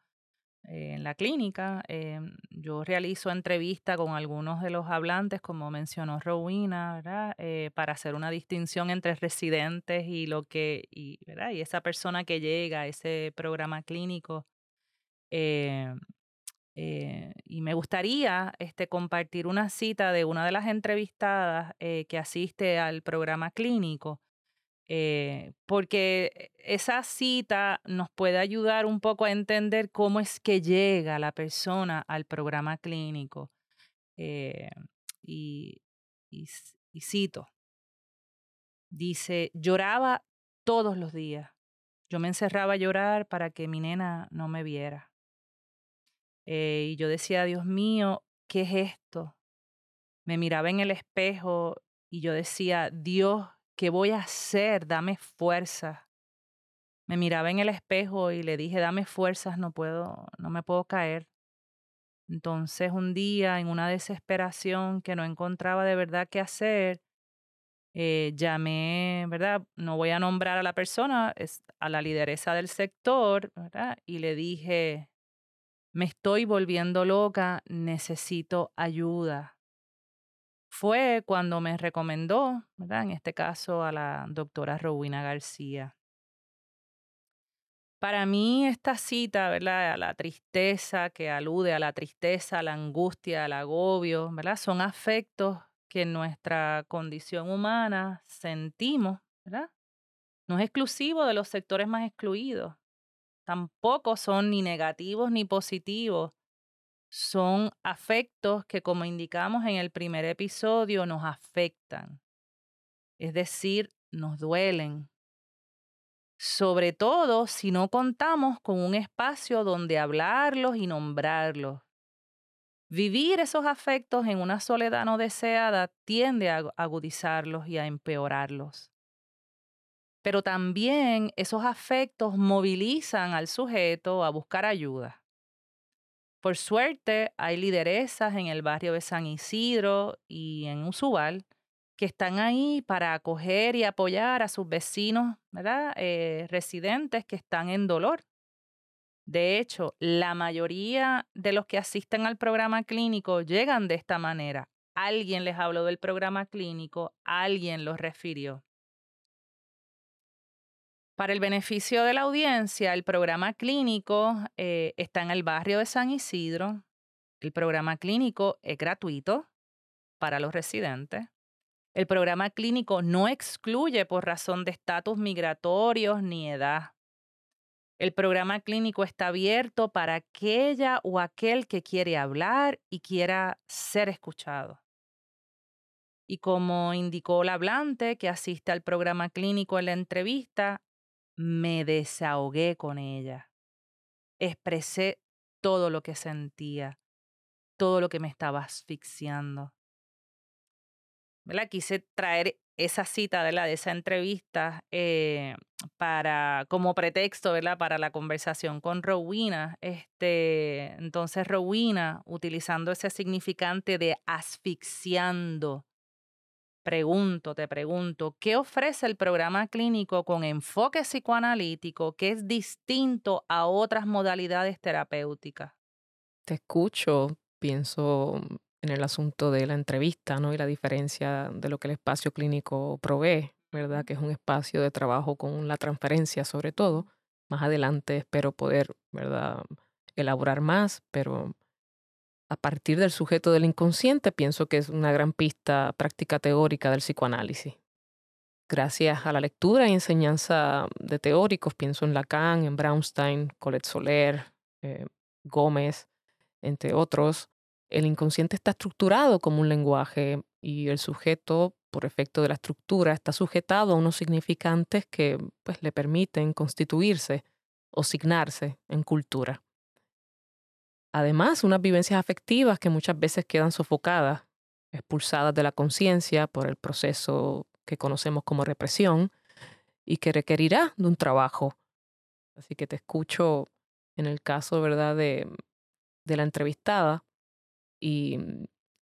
en la clínica. Em, yo realizo entrevistas con algunos de los hablantes, como mencionó Rowena, ¿verdad? Eh, para hacer una distinción entre residentes y lo que, y, ¿verdad? y esa persona que llega a ese programa clínico. Eh, eh, y me gustaría este, compartir una cita de una de las entrevistadas que asiste al programa clínico eh, porque esa cita nos puede ayudar un poco a entender cómo es que llega la persona al programa clínico. Eh, y, y, cito, dice, lloraba todos los días. Yo me encerraba a llorar para que mi nena no me viera. Eh, y yo decía, Dios mío, ¿qué es esto? Me miraba en el espejo y yo decía, Dios, ¿Qué voy a hacer? Dame fuerza. Me miraba en el espejo y le dije, dame fuerzas, no puedo, no me puedo caer. Entonces un día, en una desesperación que no encontraba de verdad qué hacer, eh, llamé, ¿verdad? No voy a nombrar a la persona, es a la lideresa del sector, ¿verdad? Y le dije, me estoy volviendo loca, necesito ayuda fue cuando me recomendó, ¿verdad? En este caso a la doctora Rowena García. Para mí esta cita, ¿verdad? A la tristeza que alude a la tristeza, a la angustia, al agobio, ¿verdad? Son afectos que en nuestra condición humana sentimos, ¿verdad? No es exclusivo de los sectores más excluidos. Tampoco son ni negativos ni positivos son afectos que, como indicamos en el primer episodio, nos afectan. Es decir, nos duelen. Sobre todo si no contamos con un espacio donde hablarlos y nombrarlos. Vivir esos afectos en una soledad no deseada tiende a agudizarlos y a empeorarlos. Pero también esos afectos movilizan al sujeto a buscar ayuda. Por suerte, hay lideresas en el barrio de San Isidro y en Usubal que están ahí para acoger y apoyar a sus vecinos, ¿verdad? Eh, residentes que están en dolor. De hecho, la mayoría de los que asisten al programa clínico llegan de esta manera. Alguien les habló del programa clínico, alguien los refirió. Para el beneficio de la audiencia, el programa clínico eh, está en el barrio de San Isidro. El programa clínico es gratuito para los residentes. El programa clínico no excluye por razón de estatus migratorios ni edad. El programa clínico está abierto para aquella o aquel que quiere hablar y quiera ser escuchado. Y como indicó la hablante que asiste al programa clínico en la entrevista, me desahogué con ella. Expresé todo lo que sentía, todo lo que me estaba asfixiando. ¿verdad? Quise traer esa cita de esa entrevista eh, para, como pretexto ¿verdad? para la conversación con Rowena. Este, entonces, Rowena, utilizando ese significante de asfixiando, pregunto, te pregunto, ¿qué ofrece el programa clínico con enfoque psicoanalítico que es distinto a otras modalidades terapéuticas? Te escucho, pienso en el asunto de la entrevista, ¿no? Y la diferencia de lo que el espacio clínico provee, ¿verdad? Que es un espacio de trabajo con la transferencia sobre todo. Más adelante espero poder, ¿verdad? Elaborar más, pero a partir del sujeto del inconsciente pienso que es una gran pista práctica teórica del psicoanálisis. Gracias a la lectura y enseñanza de teóricos, pienso en Lacan, en Braunstein, Colette Soler, eh, Gómez, entre otros, el inconsciente está estructurado como un lenguaje y el sujeto, por efecto de la estructura, está sujetado a unos significantes que pues, le permiten constituirse o signarse en cultura. Además, unas vivencias afectivas que muchas veces quedan sofocadas, expulsadas de la conciencia por el proceso que conocemos como represión y que requerirá de un trabajo. Así que te escucho en el caso, ¿verdad?, de, de la entrevistada, y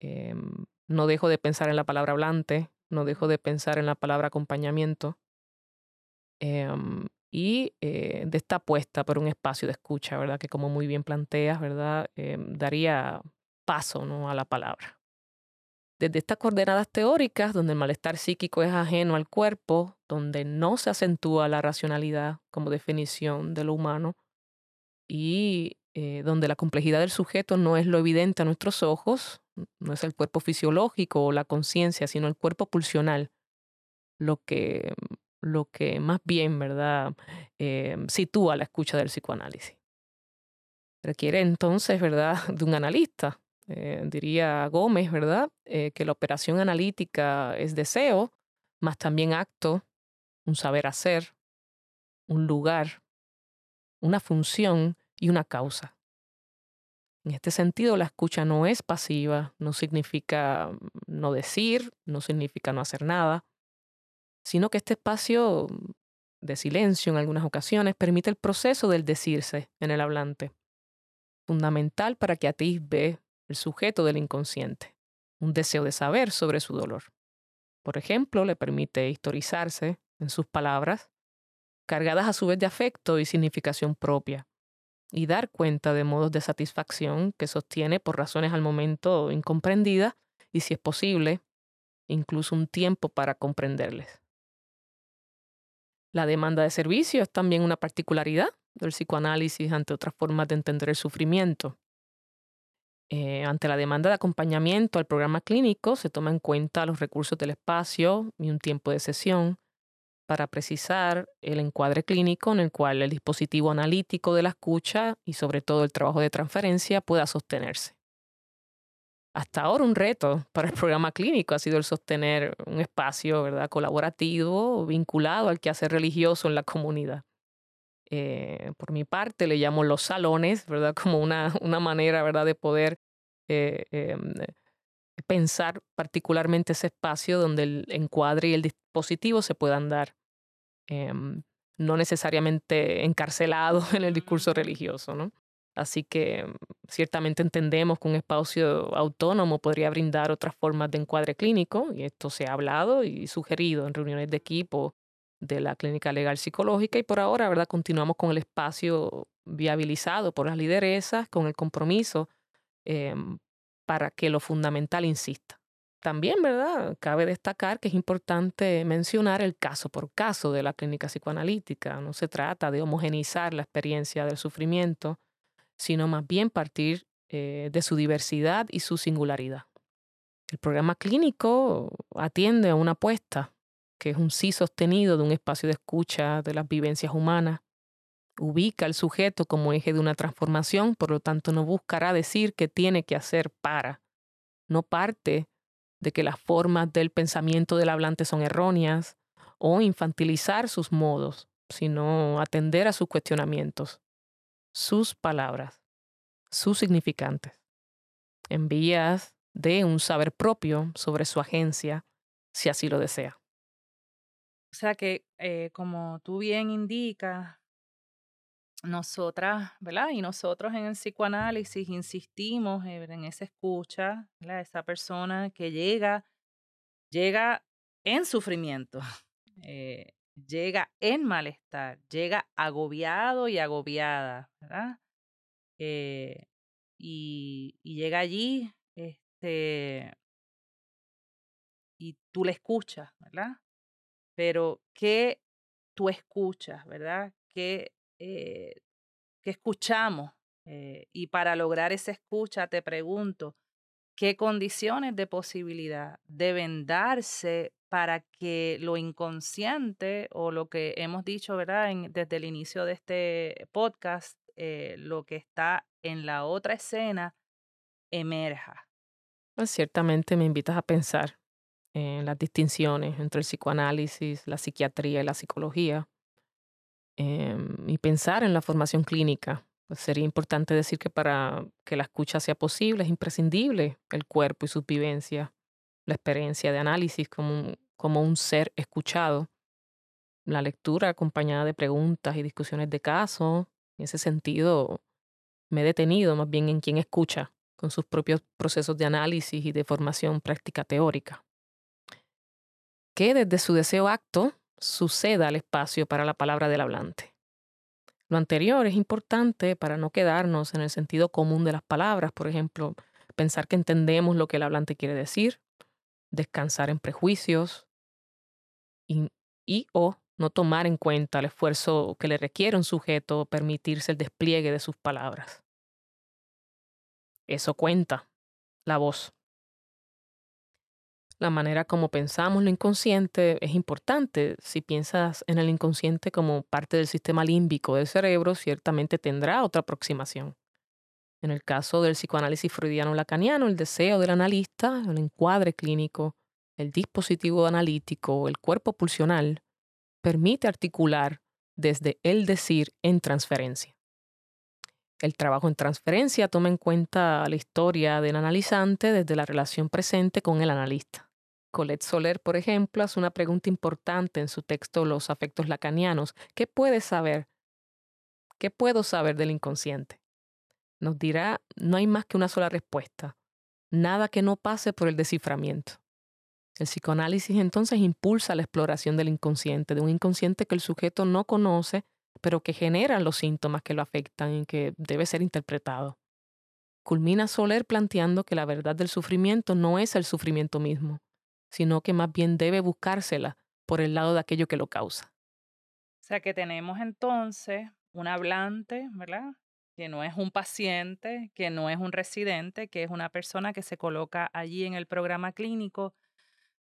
em, no dejo de pensar en la palabra hablante, no dejo de pensar en la palabra acompañamiento em, y eh, de esta apuesta por un espacio de escucha, ¿verdad? Que como muy bien planteas, ¿verdad? Em, daría paso ¿no? a la palabra. Desde estas coordenadas teóricas, donde el malestar psíquico es ajeno al cuerpo, donde no se acentúa la racionalidad como definición de lo humano, y eh, donde la complejidad del sujeto no es lo evidente a nuestros ojos, no es el cuerpo fisiológico o la conciencia, sino el cuerpo pulsional, lo que, lo que más bien, ¿verdad?, eh, sitúa la escucha del psicoanálisis. Requiere entonces, ¿verdad?, de un analista. Eh, diría Gómez, ¿verdad?, que la operación analítica es deseo, más también acto, un saber hacer, un lugar, una función y una causa. En este sentido, la escucha no es pasiva, no significa no decir, no significa no hacer nada, sino que este espacio de silencio en algunas ocasiones permite el proceso del decirse en el hablante, fundamental para que atisbe el sujeto del inconsciente, un deseo de saber sobre su dolor. Por ejemplo, le permite historizarse en sus palabras, cargadas a su vez de afecto y significación propia, y dar cuenta de modos de satisfacción que sostiene por razones al momento incomprendidas y, si es posible, incluso un tiempo para comprenderles. La demanda de servicio es también una particularidad del psicoanálisis ante otras formas de entender el sufrimiento. Eh, ante la demanda de acompañamiento al programa clínico se toma en cuenta los recursos del espacio y un tiempo de sesión, para precisar el encuadre clínico en el cual el dispositivo analítico de la escucha y sobre todo el trabajo de transferencia pueda sostenerse. Hasta ahora un reto para el programa clínico ha sido el sostener un espacio ¿verdad? colaborativo vinculado al quehacer religioso en la comunidad. Eh, por mi parte le llamo los salones, ¿verdad? como una, una manera ¿verdad? de poder eh, em, pensar particularmente ese espacio donde el encuadre y el dispositivo se puedan dar, em, no necesariamente encarcelados en el discurso religioso, ¿no? Así que ciertamente entendemos que un espacio autónomo podría brindar otras formas de encuadre clínico, y esto se ha hablado y sugerido en reuniones de equipo de la clínica legal psicológica, y por ahora, ¿verdad? Continuamos con el espacio viabilizado por las lideresas, con el compromiso eh, para que lo fundamental insista, también, ¿verdad? Cabe destacar que es importante mencionar el caso por caso de la clínica psicoanalítica. No se trata de homogenizar la experiencia del sufrimiento, sino más bien partir eh, de su diversidad y su singularidad. El programa clínico atiende a una apuesta, que es un sí sostenido de un espacio de escucha de las vivencias humanas. Ubica al sujeto como eje de una transformación, por lo tanto no buscará decir qué tiene que hacer para. No parte de que las formas del pensamiento del hablante son erróneas o infantilizar sus modos, sino atender a sus cuestionamientos, sus palabras, sus significantes, en vías de un saber propio sobre su agencia, si así lo desea. O sea que, eh, como tú bien indicas, nosotras, ¿verdad? Y nosotros en el psicoanálisis insistimos en esa escucha, ¿verdad? Esa persona que llega, llega en sufrimiento, eh, llega en malestar, llega agobiado y agobiada, ¿verdad? Eh, y, llega allí, este, y tú le escuchas, ¿verdad? Pero ¿qué tú escuchas, verdad? ¿Qué eh, que escuchamos. Eh, y para lograr esa escucha, te pregunto, ¿qué condiciones de posibilidad deben darse para que lo inconsciente o lo que hemos dicho, ¿verdad? desde el inicio de este podcast, eh, lo que está en la otra escena, emerja. Pues ciertamente me invitas a pensar en las distinciones entre el psicoanálisis, la psiquiatría y la psicología. Em, y pensar en la formación clínica. Pues sería importante decir que para que la escucha sea posible es imprescindible el cuerpo y sus vivencias, la experiencia de análisis como como un ser escuchado, la lectura acompañada de preguntas y discusiones de caso. En ese sentido, me he detenido más bien en quien escucha con sus propios procesos de análisis y de formación práctica teórica. Que desde su deseo acto suceda al espacio para la palabra del hablante. Lo anterior es importante para no quedarnos en el sentido común de las palabras, por ejemplo, pensar que entendemos lo que el hablante quiere decir, descansar en prejuicios y, y o no tomar en cuenta el esfuerzo que le requiere un sujeto permitirse el despliegue de sus palabras. Eso cuenta, la voz. La manera como pensamos lo inconsciente es importante. Si piensas en el inconsciente como parte del sistema límbico del cerebro, ciertamente tendrá otra aproximación. En el caso del psicoanálisis freudiano-lacaniano, el deseo del analista, el encuadre clínico, el dispositivo analítico, el cuerpo pulsional, permite articular desde el decir en transferencia. El trabajo en transferencia toma en cuenta la historia del analizante desde la relación presente con el analista. Colette Soler, por ejemplo, hace una pregunta importante en su texto Los afectos lacanianos. ¿Qué puedes saber? ¿Qué puedo saber del inconsciente? Nos dirá, no hay más que una sola respuesta. Nada que no pase por el desciframiento. El psicoanálisis entonces impulsa la exploración del inconsciente, de un inconsciente que el sujeto no conoce, pero que genera los síntomas que lo afectan y que debe ser interpretado. Culmina Soler planteando que la verdad del sufrimiento no es el sufrimiento mismo, sino que más bien debe buscársela por el lado de aquello que lo causa. O sea que tenemos entonces un hablante, ¿verdad? Que no es un paciente, que no es un residente, que es una persona que se coloca allí en el programa clínico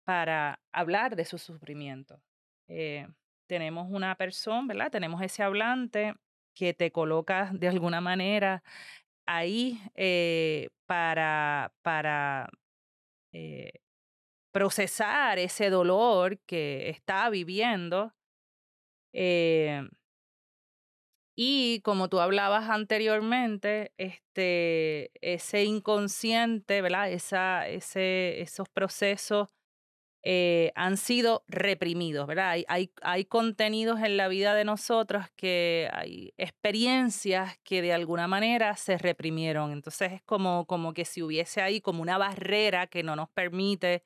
para hablar de su sufrimiento. Eh, tenemos una persona, ¿verdad? Tenemos ese hablante que te coloca de alguna manera ahí eh, para, para eh, procesar ese dolor que está viviendo. Eh, y como tú hablabas anteriormente, este, ese inconsciente, ¿verdad? Esa, ese, esos procesos eh, han sido reprimidos, ¿verdad? Hay, hay, hay, contenidos en la vida de nosotros que hay experiencias que de alguna manera se reprimieron. Entonces es como, como que si hubiese ahí como una barrera que no nos permite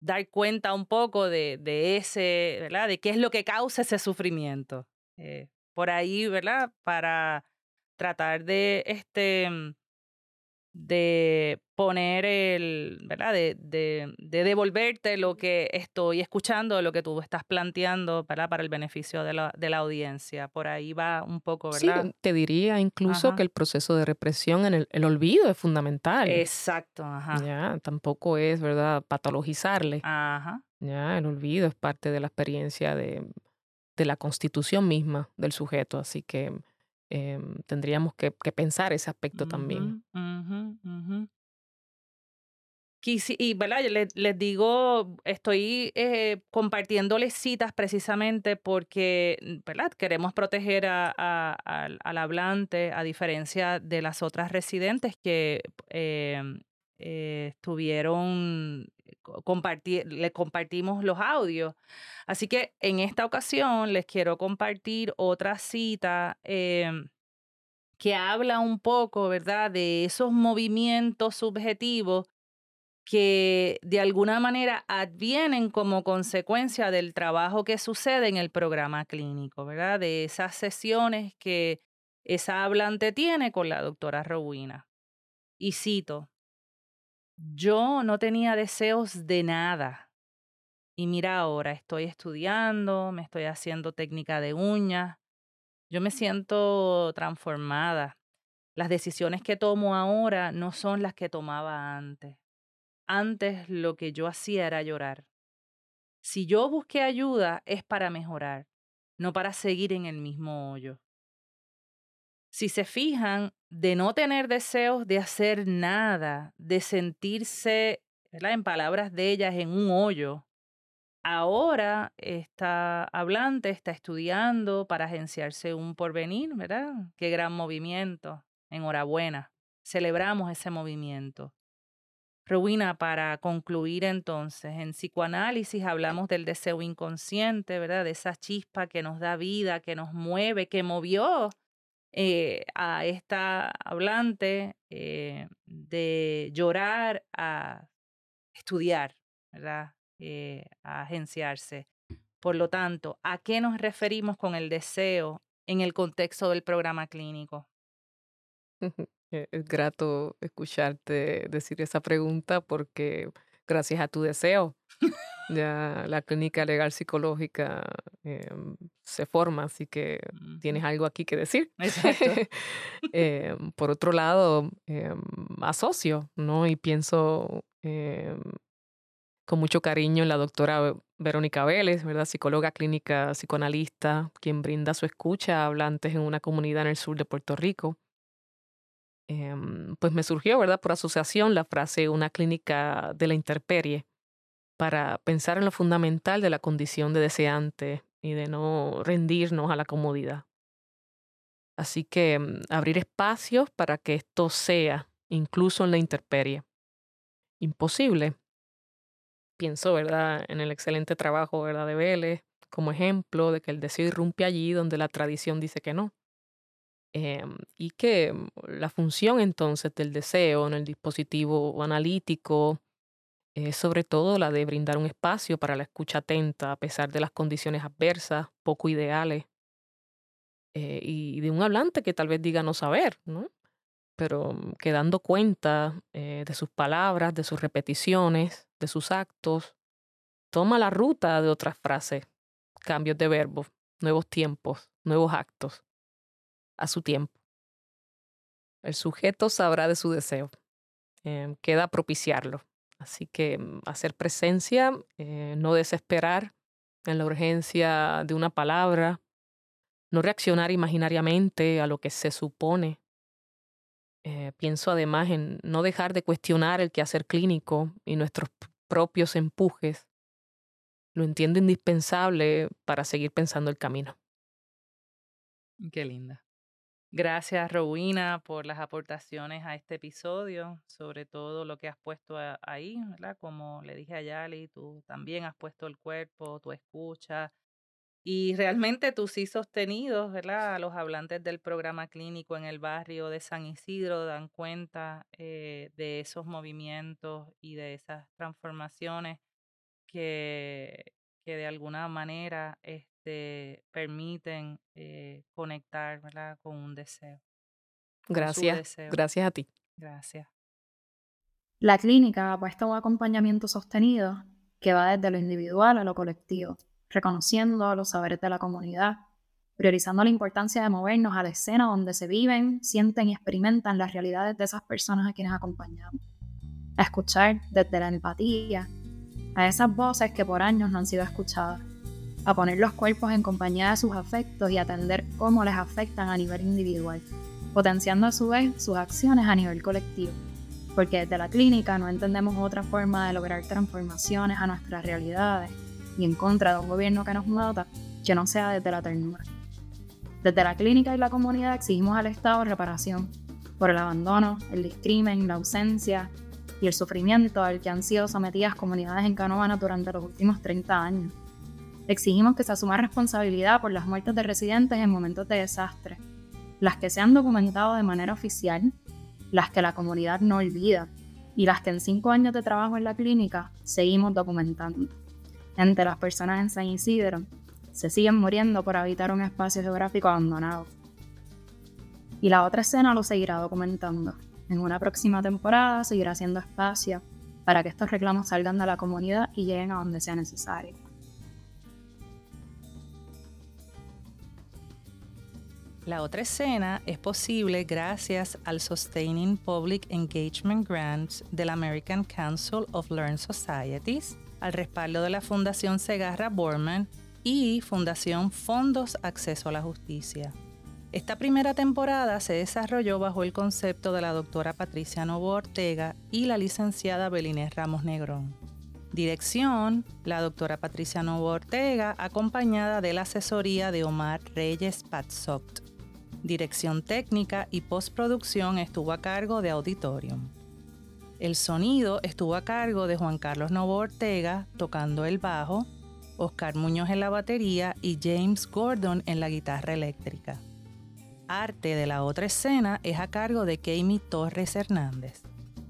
dar cuenta un poco de, de, ese, ¿verdad? De qué es lo que causa ese sufrimiento. Eh, por ahí, ¿verdad? Para tratar de este, de poner el, ¿verdad? De, de, de, devolverte lo que estoy escuchando, lo que tú estás planteando ¿verdad? para el beneficio de la, de la audiencia. Por ahí va un poco, ¿verdad? Sí, te diría incluso ajá. que el proceso de represión en el, el, olvido es fundamental. Exacto, ajá. Ya, tampoco es, ¿verdad?, patologizarle. Ajá. Ya, el olvido es parte de la experiencia de, de la constitución misma del sujeto, así que eh, tendríamos que, que, pensar ese aspecto uh -huh, también. Uh -huh, uh -huh. Y, ¿verdad? Les, les, digo, estoy eh, compartiéndoles citas precisamente porque ¿verdad? queremos proteger a, a, a, al hablante, a diferencia de las otras residentes que eh, eh, estuvieron, le compartimos los audios. Así que en esta ocasión les quiero compartir otra cita eh, que habla un poco, ¿verdad?, de esos movimientos subjetivos que de alguna manera advienen como consecuencia del trabajo que sucede en el programa clínico, ¿verdad? De esas sesiones que esa hablante tiene con la doctora Rowena. Y cito, yo no tenía deseos de nada. Y mira ahora, estoy estudiando, me estoy haciendo técnica de uñas. Yo me siento transformada. Las decisiones que tomo ahora no son las que tomaba antes. Antes lo que yo hacía era llorar. Si yo busqué ayuda es para mejorar, no para seguir en el mismo hoyo. Si se fijan, de no tener deseos de hacer nada, de sentirse, en palabras de ellas, en un hoyo, ahora esta hablante está estudiando para agenciarse un porvenir, ¿verdad? Qué gran movimiento. Enhorabuena. Celebramos ese movimiento. Rowena, para concluir entonces, en psicoanálisis hablamos del deseo inconsciente, ¿verdad? De esa chispa que nos da vida, que nos mueve, que movió eh, a esta hablante eh, de llorar a estudiar, ¿verdad? Eh, a agenciarse. Por lo tanto, ¿a qué nos referimos con el deseo en el contexto del programa clínico? Es grato escucharte decir esa pregunta porque gracias a tu deseo ya la clínica legal psicológica eh, se forma, así que tienes algo aquí que decir. eh, por otro lado, eh, asocio, ¿no? Y pienso con mucho cariño en la doctora Verónica Vélez, ¿verdad? Psicóloga clínica psicoanalista, quien brinda su escucha a hablantes en una comunidad en el sur de Puerto Rico pues me surgió, ¿verdad? Por asociación la frase una clínica de la interperie para pensar en lo fundamental de la condición de deseante y de no rendirnos a la comodidad. Así que abrir espacios para que esto sea, incluso en la interperie. Imposible. Pienso, ¿verdad?, en el excelente trabajo, ¿verdad?, de Vélez, como ejemplo de que el deseo irrumpe allí donde la tradición dice que no. Eh, y que la función entonces del deseo en el dispositivo analítico es sobre todo la de brindar un espacio para la escucha atenta a pesar de las condiciones adversas, poco ideales, eh, y de un hablante que tal vez diga no saber, ¿no? pero que dando cuenta eh, de sus palabras, de sus repeticiones, de sus actos, toma la ruta de otras frases, cambios de verbos, nuevos tiempos, nuevos actos a su tiempo. El sujeto sabrá de su deseo. Eh, queda propiciarlo. Así que hacer presencia, eh, no desesperar en la urgencia de una palabra, no reaccionar imaginariamente a lo que se supone. Eh, pienso además en no dejar de cuestionar el quehacer clínico y nuestros propios empujes. Lo entiendo indispensable para seguir pensando el camino. Qué linda. Gracias, Rowena, por las aportaciones a este episodio, sobre todo lo que has puesto ahí, ¿verdad? Como le dije a Yali, tú también has puesto el cuerpo, tu escucha, y realmente tú sí sostenidos, ¿verdad? Los hablantes del programa clínico en el barrio de San Isidro dan cuenta eh, de esos movimientos y de esas transformaciones que, que de alguna manera... Eh, te permiten eh, conectar ¿verdad? con un deseo. Gracias. Deseo. Gracias a ti. Gracias. La clínica ha puesto un acompañamiento sostenido que va desde lo individual a lo colectivo, reconociendo los saberes de la comunidad, priorizando la importancia de movernos a la escena donde se viven, sienten y experimentan las realidades de esas personas a quienes acompañamos, a escuchar desde la empatía a esas voces que por años no han sido escuchadas, a poner los cuerpos en compañía de sus afectos y atender cómo les afectan a nivel individual, potenciando a su vez sus acciones a nivel colectivo. Porque desde la clínica no entendemos otra forma de lograr transformaciones a nuestras realidades y en contra de un gobierno que nos mata que no sea desde la ternura. Desde la clínica y la comunidad exigimos al Estado reparación por el abandono, el discrimen, la ausencia y el sufrimiento al que han sido sometidas comunidades en Canóvana durante los últimos 30 años. Exigimos que se asuma responsabilidad por las muertes de residentes en momentos de desastre, las que se han documentado de manera oficial, las que la comunidad no olvida y las que en cinco años de trabajo en la clínica seguimos documentando. Entre las personas en San Isidro se siguen muriendo por habitar un espacio geográfico abandonado. Y la otra escena lo seguirá documentando. En una próxima temporada seguirá haciendo espacio para que estos reclamos salgan de la comunidad y lleguen a donde sea necesario. La otra escena es posible gracias al Sustaining Public Engagement Grants del American Council of Learned Societies, al respaldo de la Fundación Segarra Borman y Fundación Fondos Acceso a la Justicia. Esta primera temporada se desarrolló bajo el concepto de la doctora Patricia Novo Ortega y la licenciada Belinés Ramos Negrón. Dirección, la doctora Patricia Novo Ortega, acompañada de la asesoría de Omar Reyes Patsoct. Dirección técnica y postproducción estuvo a cargo de Auditorium. El sonido estuvo a cargo de Juan Carlos Novo Ortega tocando el bajo, Oscar Muñoz en la batería y James Gordon en la guitarra eléctrica. Arte de la otra escena es a cargo de Kami Torres Hernández.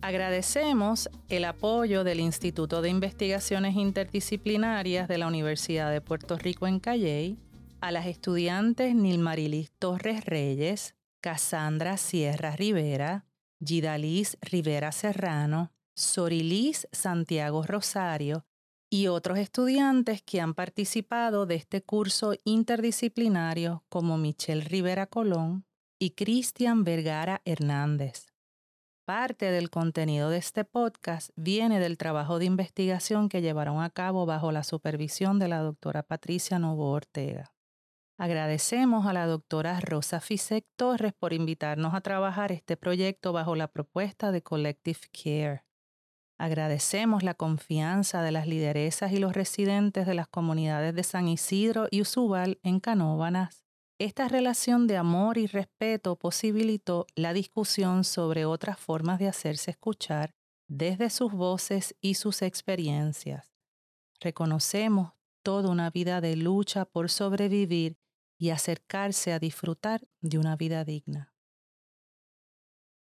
Agradecemos el apoyo del Instituto de Investigaciones Interdisciplinarias de la Universidad de Puerto Rico en Calley, a las estudiantes Nilmarilis Torres Reyes, Cassandra Sierra Rivera, Gidalis Rivera Serrano, Sorilis Santiago Rosario y otros estudiantes que han participado de este curso interdisciplinario como Michelle Rivera Colón y Cristian Vergara Hernández. Parte del contenido de este podcast viene del trabajo de investigación que llevaron a cabo bajo la supervisión de la doctora Patricia Novo Ortega. Agradecemos a la doctora Rosa Fisek Torres por invitarnos a trabajar este proyecto bajo la propuesta de Collective Care. Agradecemos la confianza de las lideresas y los residentes de las comunidades de San Isidro y Usubal en Canóvanas. Esta relación de amor y respeto posibilitó la discusión sobre otras formas de hacerse escuchar desde sus voces y sus experiencias. Reconocemos toda una vida de lucha por sobrevivir y acercarse a disfrutar de una vida digna.